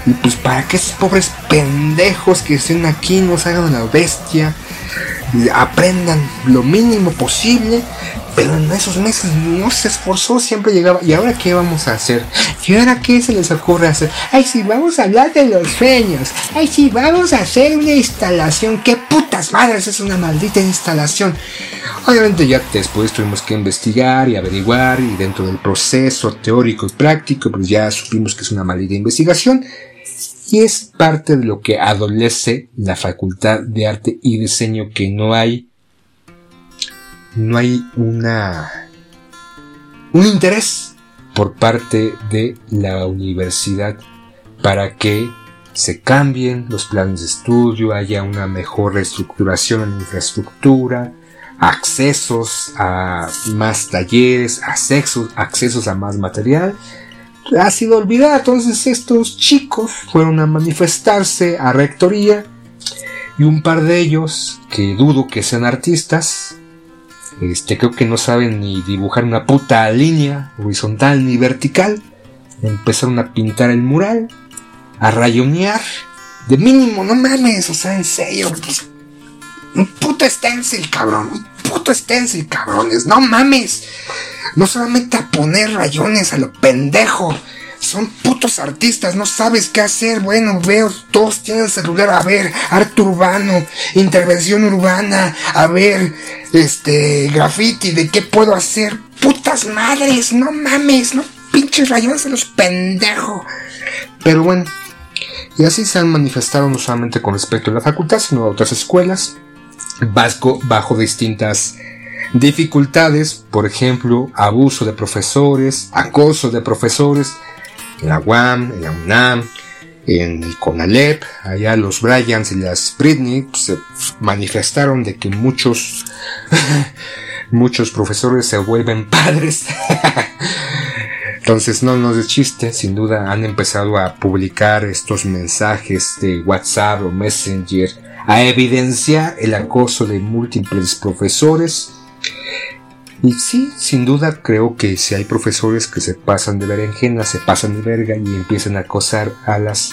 Y pues para que esos pobres pendejos que estén aquí no se hagan la bestia, aprendan lo mínimo posible, pero en esos meses no se esforzó, siempre llegaba. ¿Y ahora qué vamos a hacer? ¿Y ahora qué se les ocurre hacer? Ay, sí, vamos a hablar de los sueños. Ay, sí, vamos a hacer una instalación. ¿Qué putas madres es una maldita instalación? Obviamente ya después tuvimos que investigar y averiguar y dentro del proceso teórico y práctico pues ya supimos que es una maldita investigación y es parte de lo que adolece la facultad de arte y diseño que no hay no hay una un interés por parte de la universidad para que se cambien los planes de estudio, haya una mejor reestructuración en infraestructura, accesos a más talleres, accesos, accesos a más material. Ha sido olvidada, entonces estos chicos fueron a manifestarse a rectoría y un par de ellos, que dudo que sean artistas, este, creo que no saben ni dibujar una puta línea horizontal ni vertical. Empezaron a pintar el mural, a rayonear. De mínimo, no mames, o sea, en serio. pues, un puto stencil, cabrón. Un puto stencil, cabrones, no mames. No solamente a poner rayones a lo pendejo. Son putos artistas, no sabes qué hacer. Bueno, veo, todos tienen celular. A ver, arte urbano, intervención urbana. A ver, este, graffiti, ¿de qué puedo hacer? Putas madres, no mames, no pinches rayones a los pendejos. Pero bueno, y así se han manifestado no solamente con respecto a la facultad, sino a otras escuelas, vasco bajo distintas dificultades, por ejemplo, abuso de profesores, acoso de profesores, en la UAM, en la UNAM, en el CONALEP, allá los Bryans y las Britney pues, se manifestaron de que muchos, muchos profesores se vuelven padres. Entonces, no, no es chiste, sin duda han empezado a publicar estos mensajes de WhatsApp o Messenger a evidenciar el acoso de múltiples profesores. Y sí, sin duda creo que si hay profesores que se pasan de berenjena, se pasan de verga y empiezan a acosar a las,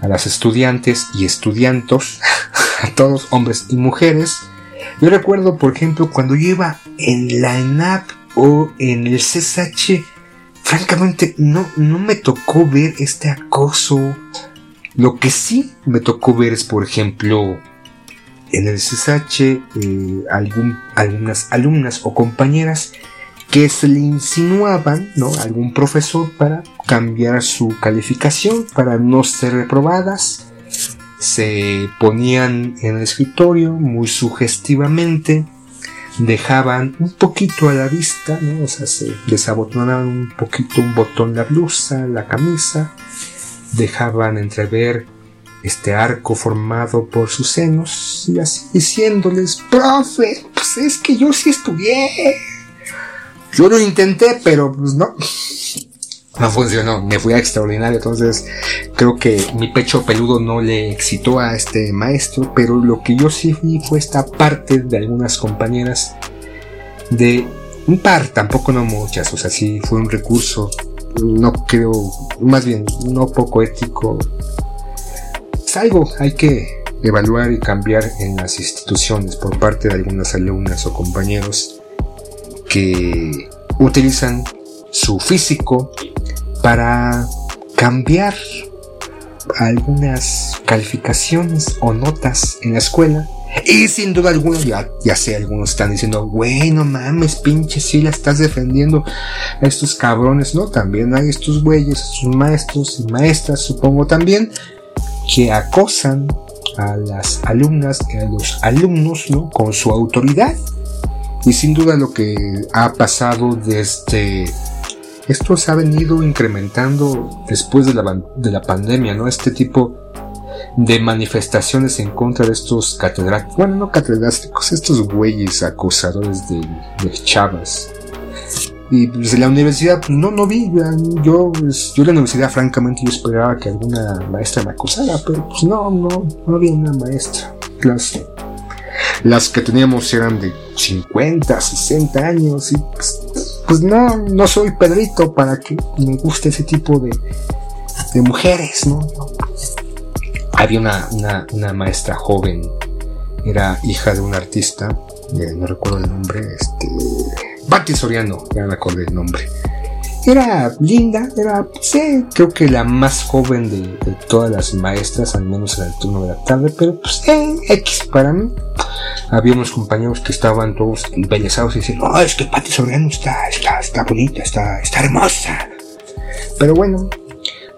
a las estudiantes y estudiantos, a todos hombres y mujeres. Yo recuerdo, por ejemplo, cuando yo iba en la ENAP o en el CSH, francamente no, no me tocó ver este acoso. Lo que sí me tocó ver es, por ejemplo, en el CSH eh, algunas alumnas o compañeras que se le insinuaban, ¿no? Algún profesor para cambiar su calificación, para no ser reprobadas. Se ponían en el escritorio muy sugestivamente dejaban un poquito a la vista, ¿no? O sea, se desabotonaban un poquito un botón la blusa, la camisa, dejaban entrever este arco formado por sus senos y así diciéndoles, profe, pues es que yo sí estudié. Yo lo intenté, pero pues no. No funcionó, me fui extraordinario, entonces creo que mi pecho peludo no le excitó a este maestro, pero lo que yo sí vi fue esta parte de algunas compañeras de un par, tampoco no muchas, o sea, sí fue un recurso, no creo, más bien, no poco ético. Algo, hay que evaluar y cambiar en las instituciones por parte de algunas alumnas o compañeros que utilizan su físico para cambiar algunas calificaciones o notas en la escuela. Y sin duda alguna, ya, ya sé, algunos están diciendo, güey, no mames, pinche, si la estás defendiendo a estos cabrones, ¿no? También hay estos güeyes, estos maestros y maestras, supongo también, que acosan a las alumnas a los alumnos, ¿no? Con su autoridad. Y sin duda lo que ha pasado desde esto se ha venido incrementando después de la, de la pandemia, ¿no? Este tipo de manifestaciones en contra de estos catedráticos, bueno, no catedráticos, estos güeyes acosadores de, chavas. Y pues, la universidad, pues no, no vi, yo, pues, yo la universidad francamente yo esperaba que alguna maestra me acusara, pero pues no, no, no había una maestra. Las, las que teníamos eran de 50, 60 años y pues, pues no, no soy Pedrito para que me guste ese tipo de, de mujeres, ¿no? Había una, una, maestra joven, era hija de un artista, eh, no recuerdo el nombre, este, Bati Soriano, ya me acordé el nombre. Era linda, era, sí, creo que la más joven de, todas las maestras, al menos en el turno de la tarde, pero pues, eh, X para mí había unos compañeros que estaban todos embellezados y decían, no, es que Patti Soriano está, está, está bonita, está, está hermosa. Pero bueno,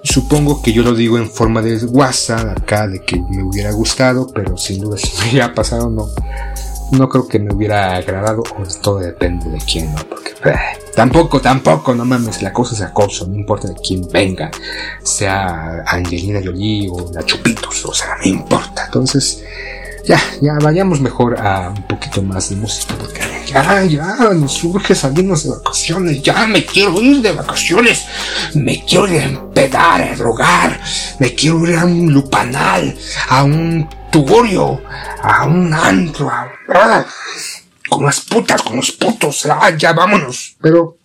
supongo que yo lo digo en forma de WhatsApp acá, de que me hubiera gustado, pero sin duda si me hubiera pasado, no, no creo que me hubiera agradado, o todo depende de quién, ¿no? Porque eh, tampoco, tampoco, no mames, la cosa es acoso, no importa de quién venga, sea Angelina Jolie o la Chupitos, o sea, no importa. Entonces, ya, ya vayamos mejor a un poquito más de música, porque ya, ya, nos surge salirnos de vacaciones, ya me quiero ir de vacaciones, me quiero ir a empedar, a drogar, me quiero ir a un lupanal, a un tugurio, a un antro, a, ah, con las putas, con los putos, ah, ya vámonos, pero...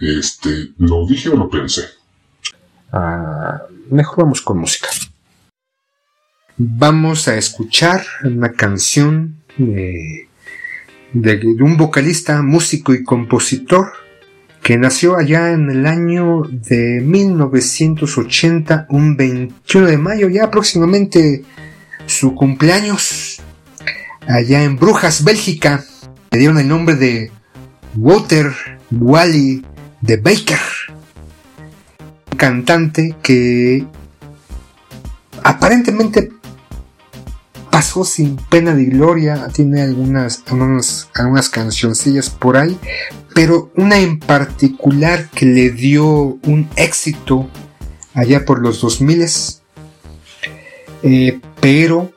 Este, ¿lo dije o lo pensé? Ah, mejor vamos con música. Vamos a escuchar una canción de de, de un vocalista, músico y compositor que nació allá en el año de 1980, un 21 de mayo, ya próximamente su cumpleaños, allá en Brujas, Bélgica. Le dieron el nombre de Walter Wally de Baker, un cantante que aparentemente pasó sin pena ni gloria, tiene algunas, algunas, algunas cancioncillas por ahí, pero una en particular que le dio un éxito allá por los 2000 eh, pero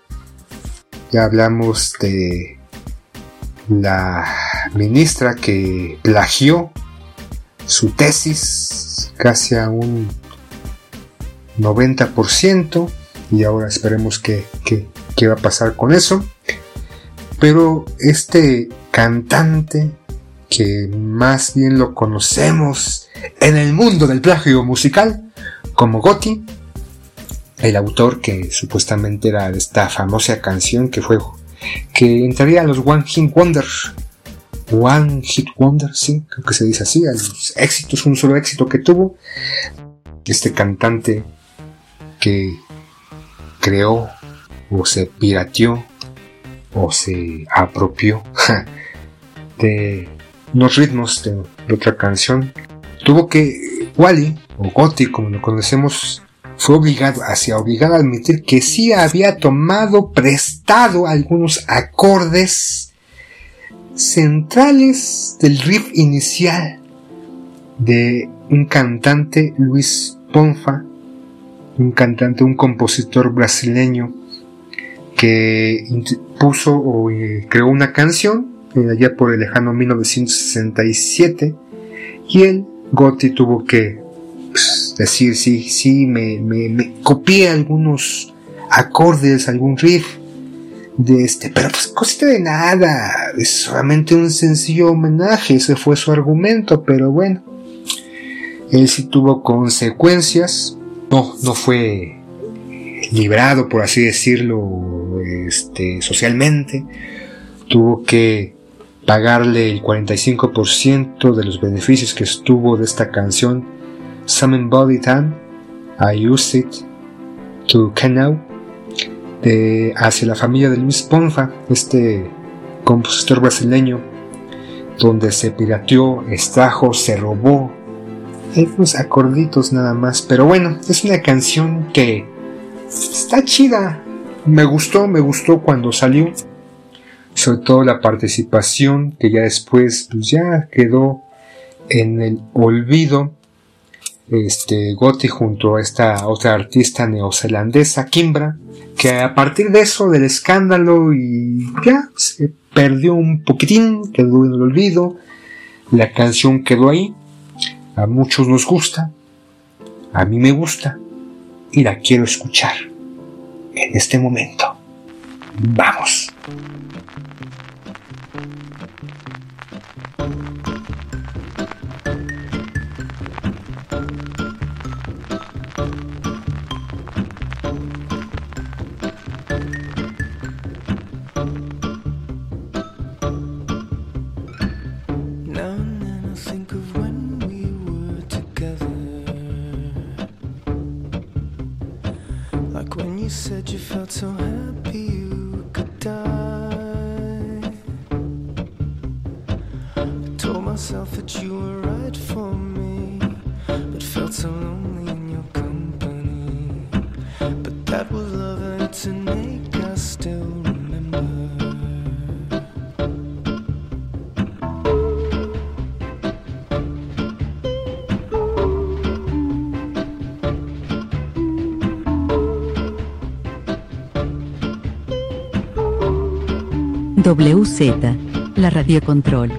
ya hablamos de la ministra que plagió su tesis casi a un 90% y ahora esperemos que, que, qué va a pasar con eso. Pero este cantante que más bien lo conocemos en el mundo del plagio musical como Gotti, el autor que supuestamente era de esta famosa canción que fue que entraría a los One Hit Wonder. One Hit Wonder, sí, creo que se dice así, a los éxitos, un solo éxito que tuvo. Este cantante que creó o se pirateó o se apropió de los ritmos de, otra canción. Tuvo que Wally, o Gotti como lo conocemos, fue obligado, hacia obligado a admitir que sí había tomado prestado algunos acordes centrales del riff inicial de un cantante Luis Ponfa, un cantante, un compositor brasileño que puso o eh, creó una canción eh, allá por el lejano 1967 y él, Gotti, tuvo que decir, sí, sí, me, me, copié algunos acordes, algún riff de este, pero pues cosita de nada, es solamente un sencillo homenaje, ese fue su argumento, pero bueno, él sí tuvo consecuencias, no, no fue librado, por así decirlo, este, socialmente, tuvo que pagarle el 45% de los beneficios que estuvo de esta canción Body Time I Used It to Canal de, hacia la familia de Luis Ponfa, este compositor brasileño, donde se pirateó, extrajo, se robó algunos acorditos nada más. Pero bueno, es una canción que está chida. Me gustó, me gustó cuando salió sobre todo la participación que ya después pues ya quedó en el olvido este Gotti junto a esta otra artista neozelandesa Kimbra que a partir de eso del escándalo y ya se perdió un poquitín quedó en el olvido. La canción quedó ahí. A muchos nos gusta. A mí me gusta. Y la quiero escuchar. En este momento. Vamos WZ, la Radio Control.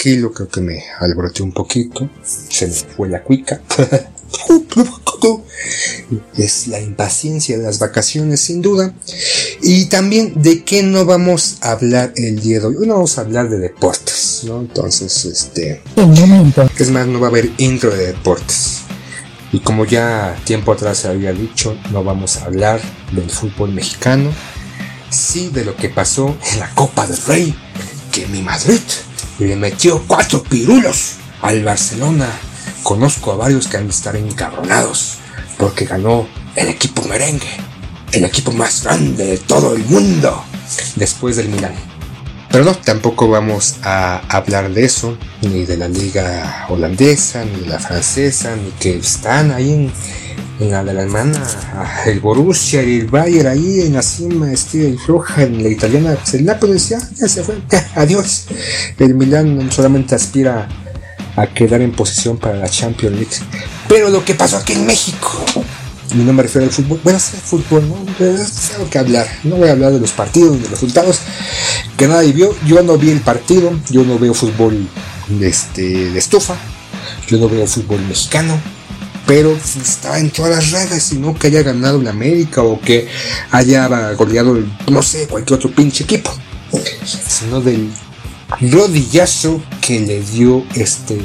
Tranquilo, creo que me alboroté un poquito. Se me fue la cuica. Es la impaciencia de las vacaciones, sin duda. Y también de qué no vamos a hablar el día de hoy. Hoy no vamos a hablar de deportes, ¿no? Entonces, este. Es más, no va a haber intro de deportes. Y como ya tiempo atrás se había dicho, no vamos a hablar del fútbol mexicano, sí de lo que pasó en la Copa del Rey, que mi Madrid le metió cuatro pirulos al Barcelona. Conozco a varios que han de estar encabronados porque ganó el equipo merengue, el equipo más grande de todo el mundo, después del Milán. Pero no, tampoco vamos a hablar de eso, ni de la liga holandesa, ni de la francesa, ni que están ahí en la de la hermana, ah, el Borussia el Bayern ahí en la cima, floja, en la italiana, pues el Nápoles ya, se fue, adiós. El Milán solamente aspira a quedar en posición para la Champions League. Pero lo que pasó aquí en México, y no me refiero al fútbol, bueno, sí al fútbol, ¿no? Es que hablar, no voy a hablar de los partidos, de los resultados, que nadie vio, yo no vi el partido, yo no veo fútbol este, de estufa, yo no veo fútbol mexicano, pero estaba en todas las redes y no que haya ganado el América o que haya goleado, el, no sé, cualquier otro pinche equipo, sino del rodillazo que le dio este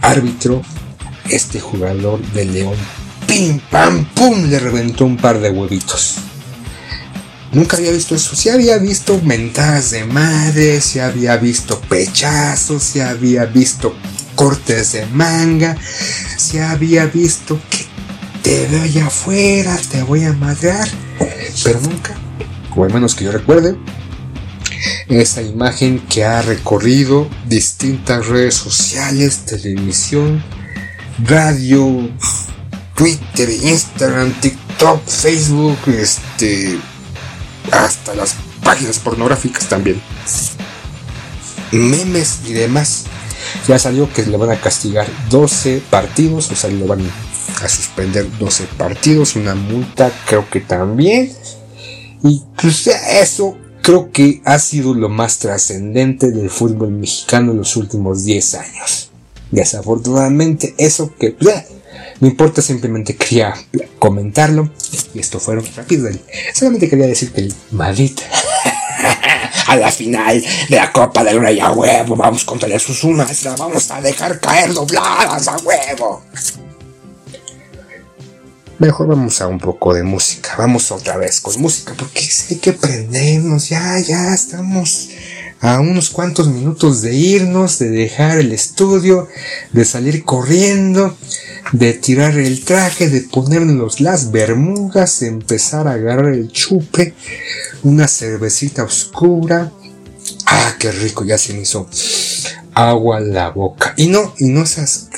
árbitro, este jugador de León. Pim, pam, pum, le reventó un par de huevitos. Nunca había visto eso. Sí había visto mentadas de madre, sí había visto pechazos, sí había visto cortes de manga, sí había visto que te veo allá afuera, te voy a madrear. Pero nunca, o al menos que yo recuerde, esa imagen que ha recorrido distintas redes sociales, televisión, radio, Twitter, Instagram, TikTok, Facebook, este, hasta las páginas pornográficas también, memes y demás. Ya salió que le van a castigar 12 partidos, o sea, le van a suspender 12 partidos, una multa creo que también. Y pues eso creo que ha sido lo más trascendente del fútbol mexicano en los últimos 10 años. Desafortunadamente, eso que bleh, no importa, simplemente quería comentarlo. Y esto fue rápido. Solamente quería decir que el Madrid a la final de la Copa del Rey a huevo, vamos contra las Usumas, la vamos a dejar caer dobladas a huevo. Mejor vamos a un poco de música. Vamos otra vez con música porque hay que prendernos. Ya, ya estamos a unos cuantos minutos de irnos, de dejar el estudio, de salir corriendo, de tirar el traje, de ponernos las bermudas, empezar a agarrar el chupe, una cervecita oscura. Ah, qué rico, ya se me hizo agua a la boca. Y no, y no esas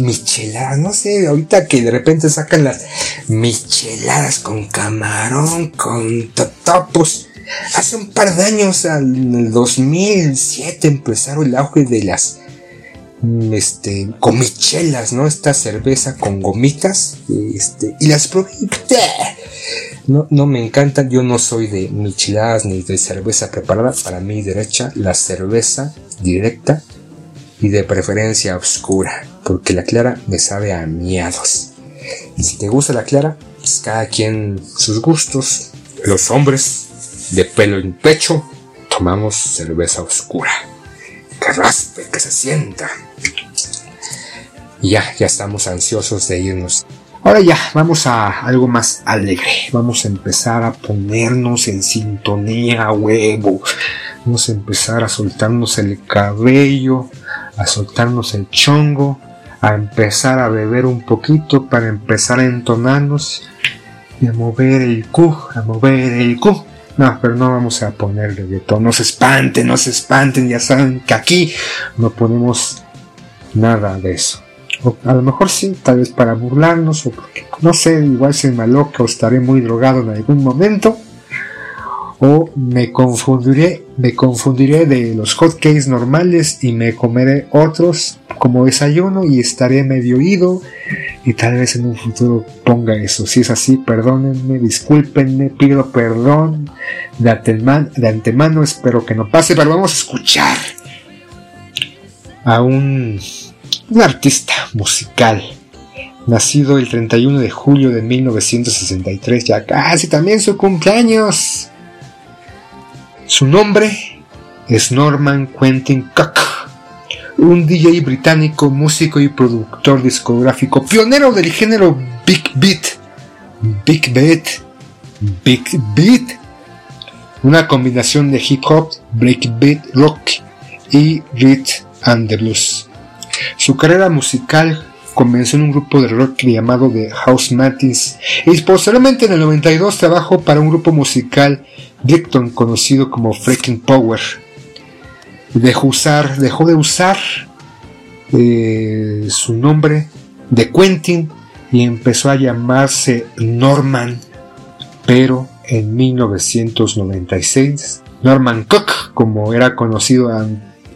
micheladas, no sé, ahorita que de repente sacan las micheladas con camarón, con totopos. Hace un par de años, en el 2007, empezaron el auge de las este, gomichelas, ¿no? Esta cerveza con gomitas, este, y las probé. No, no me encantan, yo no soy de micheladas ni de cerveza preparada. Para mí derecha, la cerveza directa y de preferencia oscura, porque la clara me sabe a miados. Si te gusta la clara, pues cada quien sus gustos. Los hombres de pelo en pecho tomamos cerveza oscura. Que raspe, que se sienta. Y ya, ya estamos ansiosos de irnos. Ahora ya, vamos a algo más alegre. Vamos a empezar a ponernos en sintonía, huevo. Vamos a empezar a soltarnos el cabello, a soltarnos el chongo, a empezar a beber un poquito para empezar a entonarnos y a mover el cu, a mover el cu. No, pero no vamos a ponerle de todo. No se espanten, no se espanten. Ya saben que aquí no ponemos nada de eso. A lo mejor sí, tal vez para burlarnos, o porque, no sé, igual se me aloca o estaré muy drogado en algún momento. O me confundiré, me confundiré de los hotcakes normales y me comeré otros como desayuno y estaré medio oído y tal vez en un futuro ponga eso. Si es así, perdónenme, discúlpenme, pido perdón de antemano, de antemano, espero que no pase, pero vamos a escuchar a un, un artista musical. Nacido el 31 de julio de 1963, ya casi también su cumpleaños. Su nombre es Norman Quentin Cook, un DJ británico, músico y productor discográfico, pionero del género Big Beat, Big Beat, Big Beat, una combinación de hip hop, breakbeat, rock y rhythm and blues. Su carrera musical comenzó en un grupo de rock llamado The House Martins y posteriormente en el 92 trabajó para un grupo musical Brickton conocido como Freaking Power. Dejó, usar, dejó de usar eh, su nombre de Quentin y empezó a llamarse Norman, pero en 1996 Norman Cook, como era conocido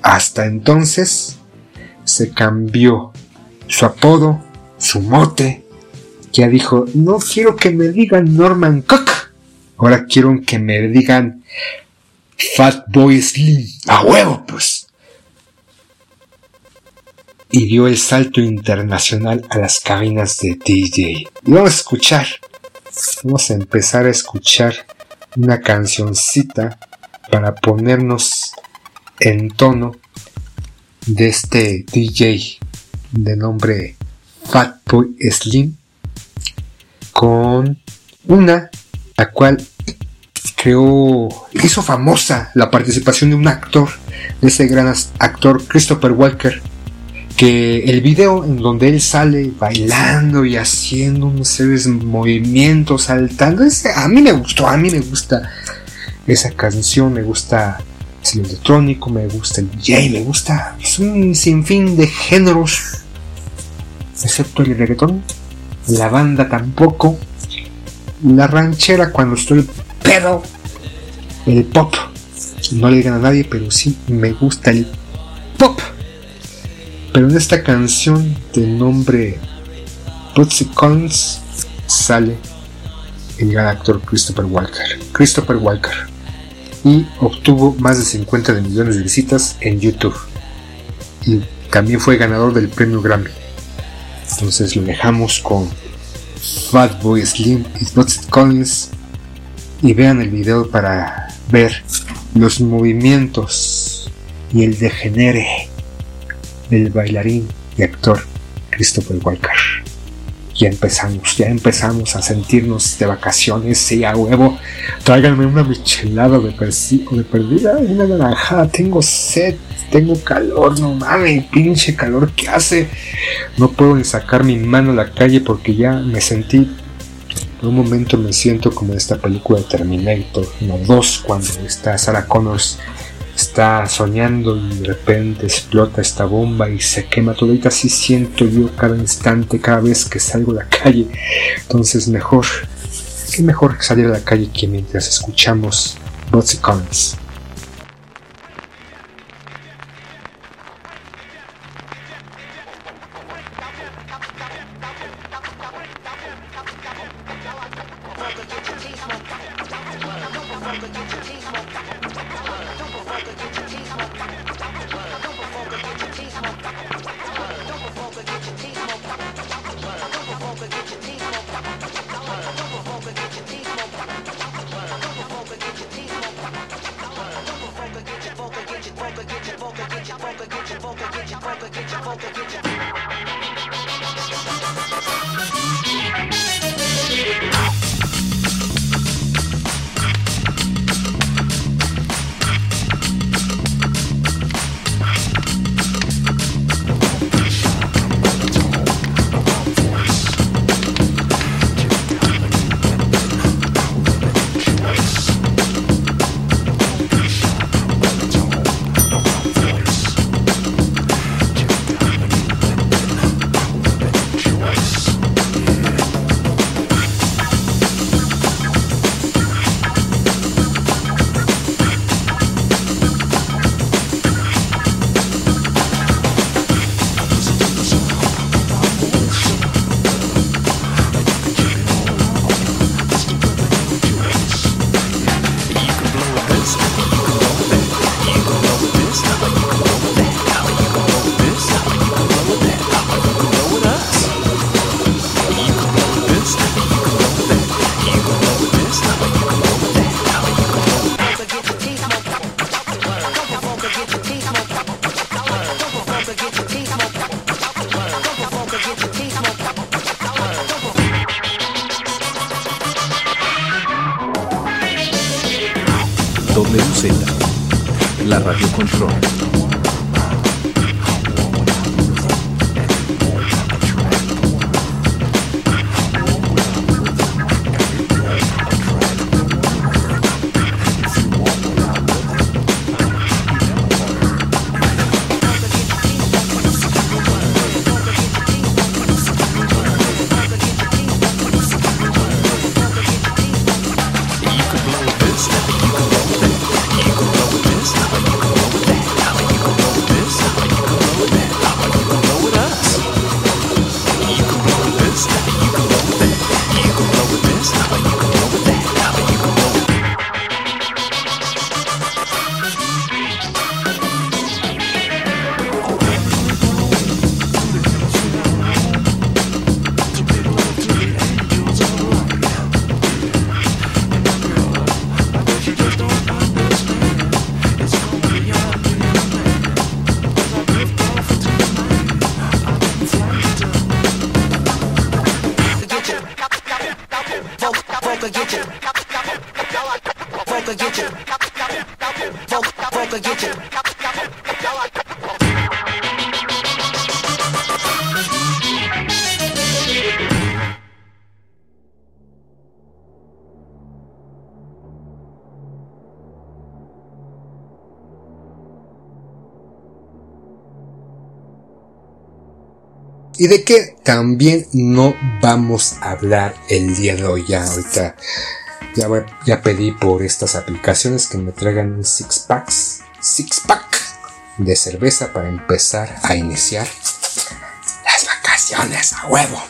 hasta entonces, se cambió su apodo, su mote. Ya dijo, no quiero que me digan Norman Cook, ahora quiero que me digan Fatboy Slim. A huevo, pues. Y dio el salto internacional a las cabinas de DJ. Y vamos a escuchar, vamos a empezar a escuchar una cancioncita para ponernos en tono de este DJ de nombre Fatboy Slim con una la cual creó hizo famosa la participación de un actor de ese gran actor Christopher Walker que el video en donde él sale bailando y haciendo unos movimientos saltando ese- a mí me gustó a mí me gusta esa canción me gusta el electrónico, me gusta el DJ, me gusta es un sinfín de géneros, excepto el reggaetón, la banda tampoco, la ranchera cuando estoy pedo, el pop, no le digan a nadie, pero sí me gusta el pop. Pero en esta canción de nombre Putsy Collins sale el gran actor Christopher Walker. Christopher Walker y obtuvo más de 50 de millones de visitas en YouTube. Y también fue ganador del premio Grammy. Entonces lo dejamos con Fatboy Slim y Bootsy Collins. Y vean el video para ver los movimientos y el degenere del bailarín y actor Christopher Walker. Ya empezamos, ya empezamos a sentirnos de vacaciones, sí, a huevo. Tráiganme una michelada de de perdida, una naranjada. Tengo sed, tengo calor, no mames, pinche calor que hace. No puedo ni sacar mi mano a la calle porque ya me sentí. Por un momento me siento como en esta película de Terminator, no 2, cuando está Sarah Connors está soñando y de repente explota esta bomba y se quema todita así siento yo cada instante cada vez que salgo a la calle. Entonces mejor qué mejor salir a la calle que mientras escuchamos Botsy Collins ¿Y de qué también no vamos a hablar el día de hoy? Ya ahorita ya, ya pedí por estas aplicaciones que me traigan un six packs, de cerveza para empezar a iniciar las vacaciones a huevo.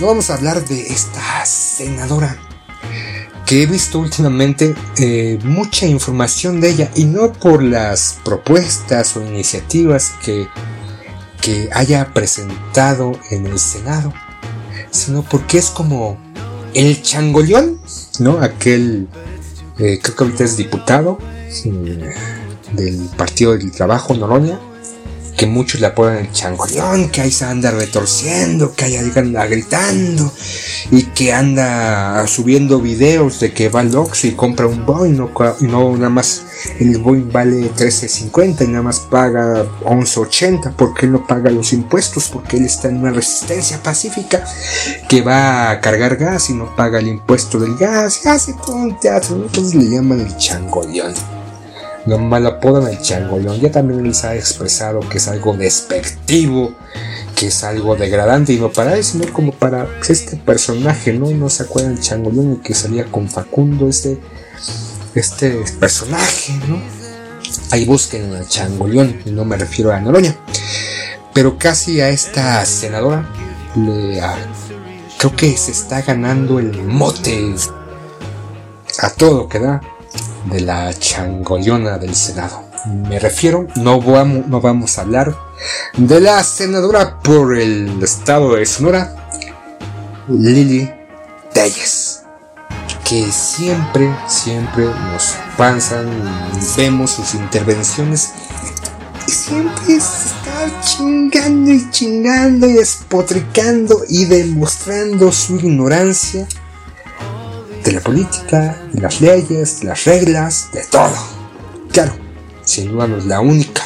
No vamos a hablar de esta senadora que he visto últimamente eh, mucha información de ella y no por las propuestas o iniciativas que que haya presentado en el Senado, sino porque es como el changoleón, ¿no? Aquel, eh, creo que ahorita es diputado eh, del Partido del Trabajo, Noroña, que muchos le apodan el changoleón, que ahí se anda retorciendo, que ahí anda gritando y que anda subiendo videos de que va al Oxxo y compra un Boeing, no, no nada más el Boeing vale 13.50 y nada más paga 11.80 porque él no paga los impuestos, porque él está en una resistencia pacífica que va a cargar gas y no paga el impuesto del gas y hace todo un teatro, entonces le llaman el changoleón. Lo apodan el changoleón. Ya también les ha expresado que es algo despectivo, que es algo degradante, y no para él, sino como para pues, este personaje, ¿no? No se acuerdan el que salía con Facundo, este, este personaje, ¿no? Ahí busquen al changoleón, y no me refiero a Noroña. Pero casi a esta senadora le creo que se está ganando el mote a todo que da de la changoleona del Senado. Me refiero, no vamos, no vamos a hablar de la senadora por el estado de Sonora, Lili Telles, que siempre, siempre nos pasan, vemos sus intervenciones y siempre es estar chingando y chingando y despotricando y demostrando su ignorancia de la política, las leyes, las reglas, de todo. Claro, sin duda no es la única.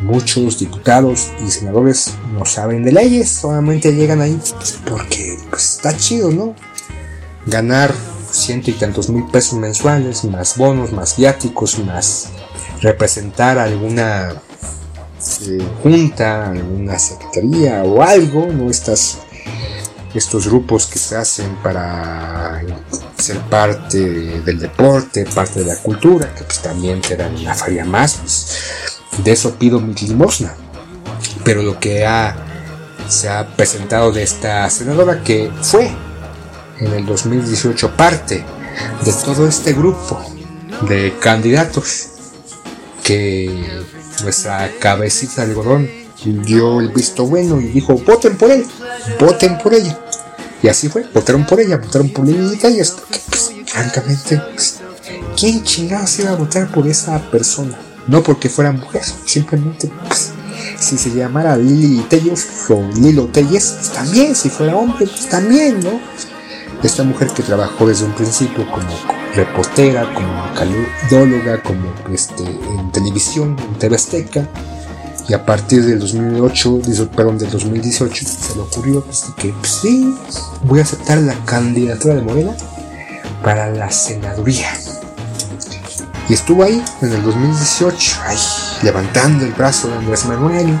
Muchos diputados y senadores no saben de leyes, solamente llegan ahí porque pues, está chido, ¿no? Ganar ciento y tantos mil pesos mensuales, más bonos, más viáticos, más representar alguna eh, junta, alguna secretaría o algo, ¿no? Estas, estos grupos que se hacen para ser parte del deporte, parte de la cultura, que pues también te dan una faria más, pues, de eso pido mi limosna. Pero lo que ha, se ha presentado de esta senadora que fue en el 2018 parte de todo este grupo de candidatos que nuestra cabecita de algodón dio el visto bueno y dijo voten por él, voten por ella. Y así fue, votaron por ella, votaron por Lili Tallas, porque pues, francamente, pues, ¿quién chingados iba a votar por esa persona? No porque fuera mujer, simplemente pues, si se llamara Lili Telles o Lilo Telles, pues, también, si fuera hombre, pues también, ¿no? Esta mujer que trabajó desde un principio como reportera, como caludóloga, como este, en televisión, en TV y a partir del 2008, dice, perdón, del 2018, se le ocurrió pues, que pues, sí, voy a aceptar la candidatura de Morena para la senaduría. Y estuvo ahí en el 2018, ahí, levantando el brazo de Andrés Manuel,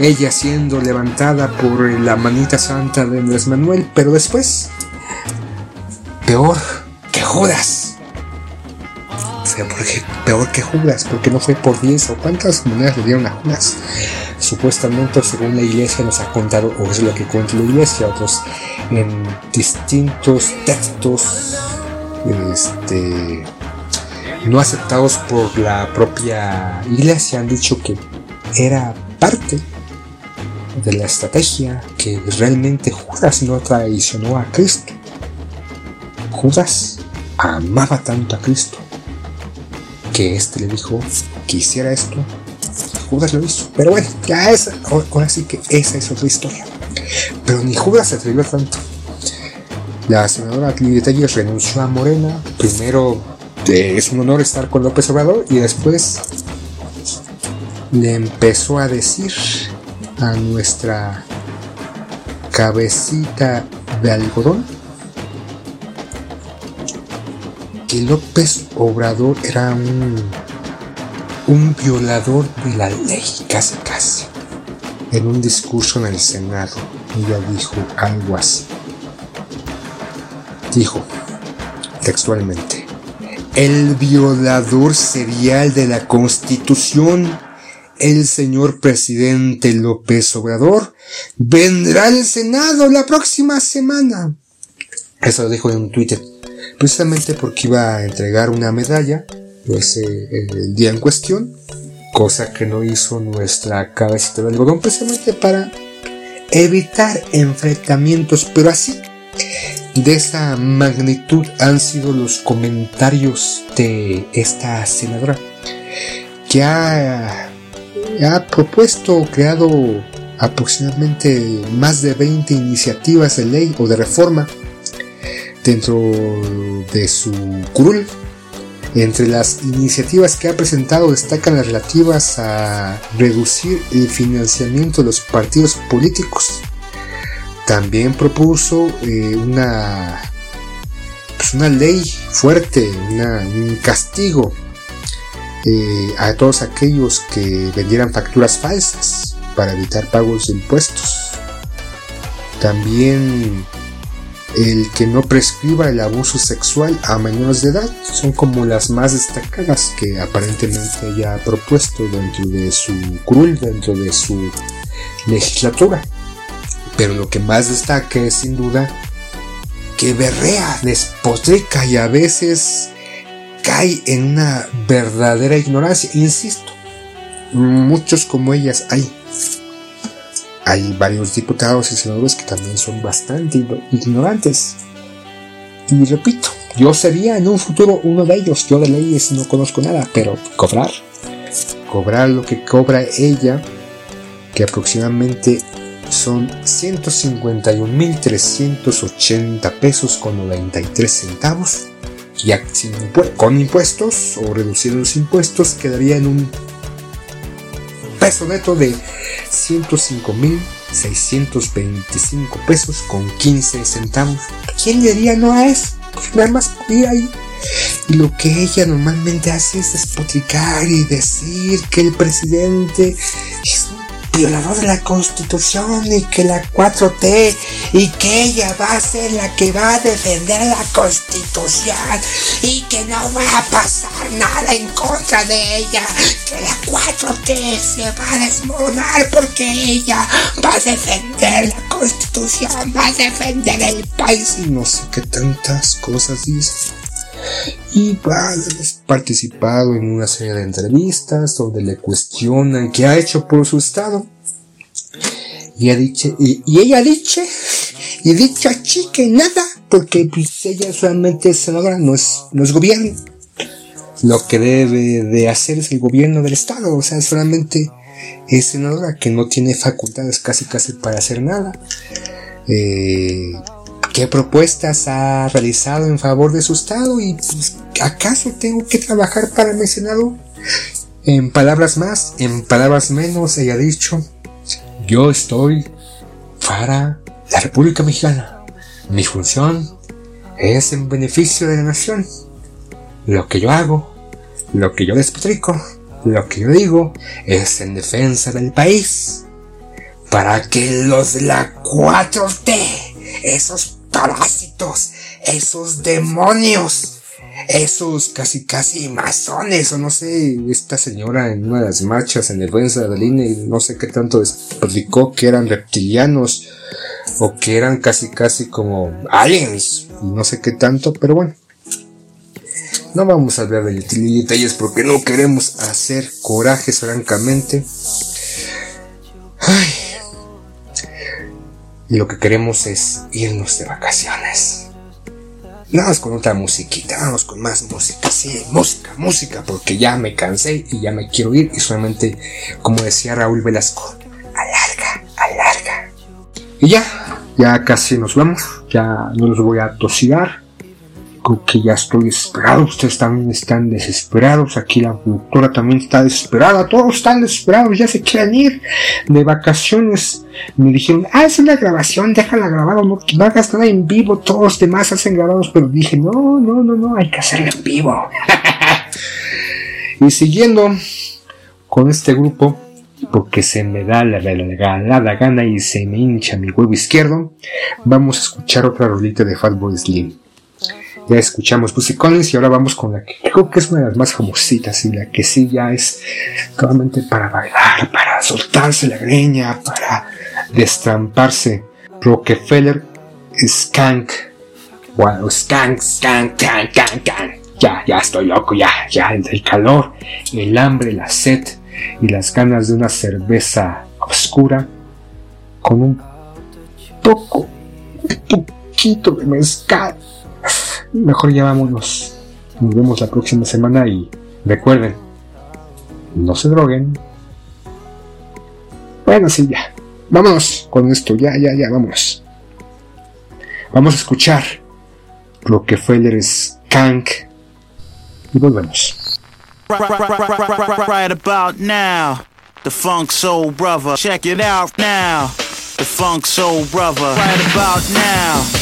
ella siendo levantada por la manita santa de Andrés Manuel, pero después, peor que Judas. Sea, porque peor que Judas, porque no fue por 10 o cuántas monedas le dieron a Judas. Supuestamente, según la iglesia nos ha contado, o es lo que cuenta la iglesia, otros en distintos textos, este, no aceptados por la propia iglesia, han dicho que era parte de la estrategia que realmente Judas no traicionó a Cristo. Judas amaba tanto a Cristo que éste le dijo que hiciera esto. Judas lo hizo. Pero bueno, ya es, ahora sí que esa es otra historia. Pero ni Judas se atrevió tanto. La senadora Telles renunció a Morena. Primero eh, es un honor estar con López Obrador y después le empezó a decir a nuestra cabecita de algodón que López Obrador era un, un violador de la ley, casi casi. En un discurso en el Senado, ella dijo algo así. Dijo, textualmente, el violador serial de la Constitución, el señor presidente López Obrador, vendrá al Senado la próxima semana. Eso lo dijo en un Twitter precisamente porque iba a entregar una medalla pues, eh, el día en cuestión, cosa que no hizo nuestra cabecita de algodón, precisamente para evitar enfrentamientos, pero así, de esa magnitud han sido los comentarios de esta senadora, que ha, ha propuesto, creado aproximadamente más de 20 iniciativas de ley o de reforma dentro de su curul. Entre las iniciativas que ha presentado destacan las relativas a reducir el financiamiento de los partidos políticos. También propuso eh, una, pues una ley fuerte, un castigo eh, a todos aquellos que vendieran facturas falsas para evitar pagos de impuestos. También el que no prescriba el abuso sexual a menores de edad son como las más destacadas que aparentemente ella ha propuesto dentro de su curul, dentro de su legislatura. Pero lo que más destaca es sin duda que berrea, despotrica y a veces cae en una verdadera ignorancia. Insisto, muchos como ellas hay. Hay varios diputados y senadores que también son bastante igno- ignorantes. Y repito, yo sería en un futuro uno de ellos. Yo de leyes no conozco nada, pero cobrar, cobrar lo que cobra ella, que aproximadamente son 151.380 pesos con 93 centavos. Y con impuestos o reduciendo los impuestos quedaría en un peso neto de 105.625 pesos con 15 centavos. ¿Quién diría no a eso? Nada más ir ahí. Y lo que ella normalmente hace es despotricar y decir que el presidente es violador de la constitución y que la 4T y que ella va a ser la que va a defender la constitución y que no va a pasar nada en contra de ella, que la 4T se va a desmoronar porque ella va a defender la constitución, va a defender el país. Y no sé qué tantas cosas dice y va ha participado en una serie de entrevistas donde le cuestionan qué ha hecho por su estado. Y, ha dicho, y, y ella ha dicho, y dicho aquí que nada, porque pues, ella solamente es senadora, no es, no es gobierno. Lo que debe de hacer es el gobierno del estado, o sea, solamente es senadora que no tiene facultades casi casi para hacer nada. Eh, ¿Qué propuestas ha realizado en favor de su estado? ¿Y pues, acaso tengo que trabajar para mi senado? En palabras más, en palabras menos, ella ha dicho, yo estoy para la República Mexicana. Mi función es en beneficio de la nación. Lo que yo hago, lo que yo despotrico, lo que yo digo es en defensa del país. Para que los de la 4T, esos parásitos, esos demonios, esos casi casi masones, o no sé, esta señora en una de las marchas en defensa del INE, no sé qué tanto explicó que eran reptilianos o que eran casi casi como aliens, no sé qué tanto, pero bueno. No vamos a hablar de detalles porque no queremos hacer corajes francamente. Ay. Y lo que queremos es irnos de vacaciones. Vamos con otra musiquita, vamos con más música, sí, música, música, porque ya me cansé y ya me quiero ir y solamente, como decía Raúl Velasco, alarga, alarga. Y ya, ya casi nos vamos, ya no los voy a tosigar, creo que ya estoy desesperado, ustedes también están desesperados, aquí la doctora también está desesperada, todos están desesperados, ya se quieren ir de vacaciones. Me dijeron, ah, es una grabación, déjala grabada, no, no hagas nada en vivo, todos los demás hacen grabados, pero dije, no, no, no, no, hay que hacerlo en vivo. y siguiendo con este grupo, porque se me da la regalada gana y se me hincha mi huevo izquierdo, vamos a escuchar otra rolita de Fatboy Slim. Ya escuchamos Pussy y ahora vamos con la que creo que es una de las más famositas y la que sí ya es claramente para bailar, para soltarse la greña, para destramparse. Rockefeller Skank. Wow, Skank, Skank, Skank, Skank, Skank. Ya, ya estoy loco, ya, ya, el calor, el hambre, la sed y las ganas de una cerveza oscura con un poco, un poquito de mezcal. Mejor ya vámonos. Nos vemos la próxima semana y recuerden, no se droguen. Bueno, sí, ya. Vámonos con esto, ya, ya, ya, vámonos. Vamos a escuchar Rockefeller Skank y volvemos. Right about now, the Funk Soul Brother. Check it out now, the Funk Soul Brother. Right about now,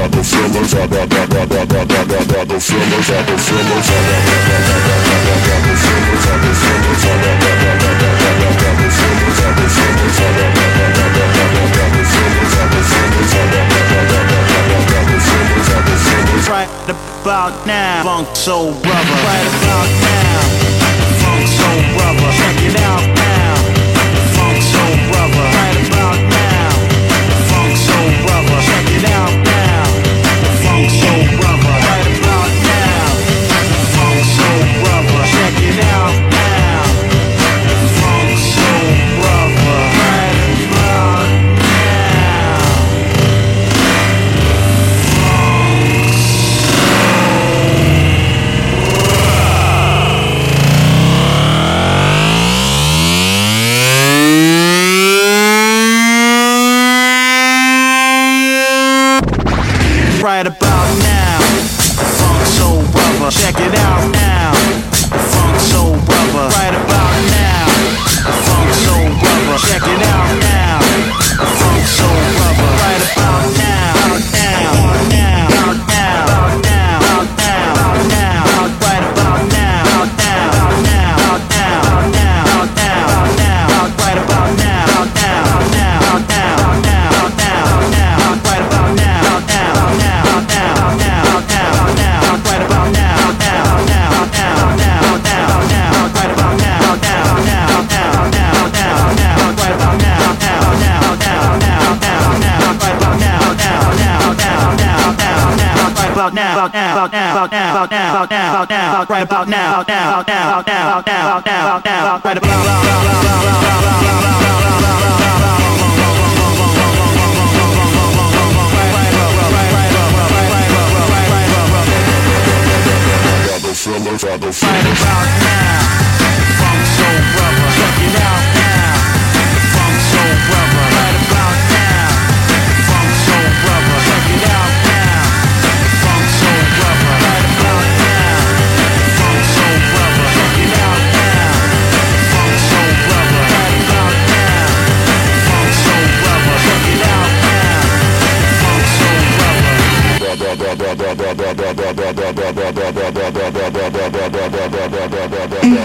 are the now, funk soul brother. Right about now, funk soul brother. Check it out. about now, about now, about now, about now, about now, about now, about now, about right about now, about now, about now, about now, about now, about now, about now, about right about Right about now, funk soul brother, check it out.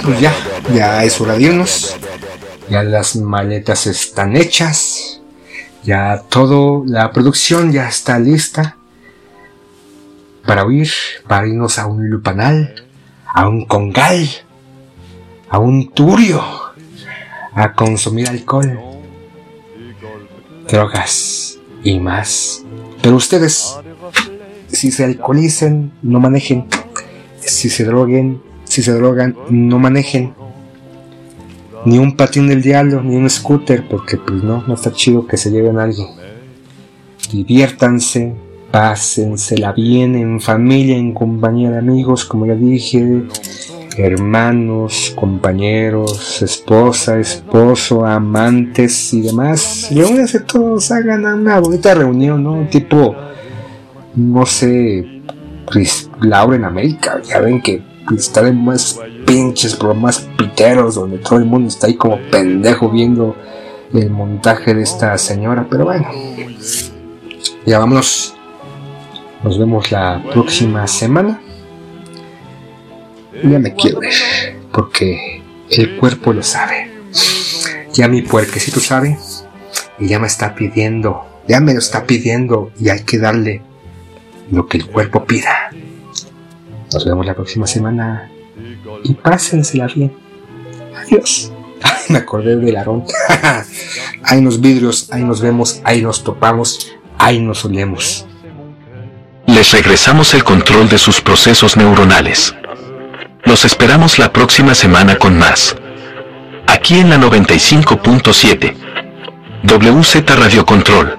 Pues ya, ya es hora de irnos. Ya las maletas están hechas. Ya todo, la producción ya está lista. Para huir, para irnos a un lupanal, a un congal, a un turio, a consumir alcohol, drogas y más. Pero ustedes, si se alcoholicen, no manejen. Si se droguen, si se drogan, no manejen. Ni un patín del diablo, ni un scooter, porque pues no, no está chido que se lleven algo. Diviértanse, pásensela bien en familia, en compañía de amigos, como ya dije, hermanos, compañeros, esposa, esposo, amantes y demás. Reúnanse todos, hagan una bonita reunión, ¿no? Tipo, no sé, Chris Laura en América, ya ven que está de más pinches programas piteros donde todo el mundo está ahí como pendejo viendo el montaje de esta señora, pero bueno, ya vámonos. Nos vemos la próxima semana. Ya me quiero ir, porque el cuerpo lo sabe. Ya mi puerquecito sabe y ya me está pidiendo, ya me lo está pidiendo y hay que darle lo que el cuerpo pida. Nos vemos la próxima semana y pásensela bien. Adiós. Me acordé del Aarón. ahí nos vidrios, ahí nos vemos, ahí nos topamos, ahí nos olemos. Les regresamos el control de sus procesos neuronales. Los esperamos la próxima semana con más. Aquí en la 95.7. WZ Radio Control.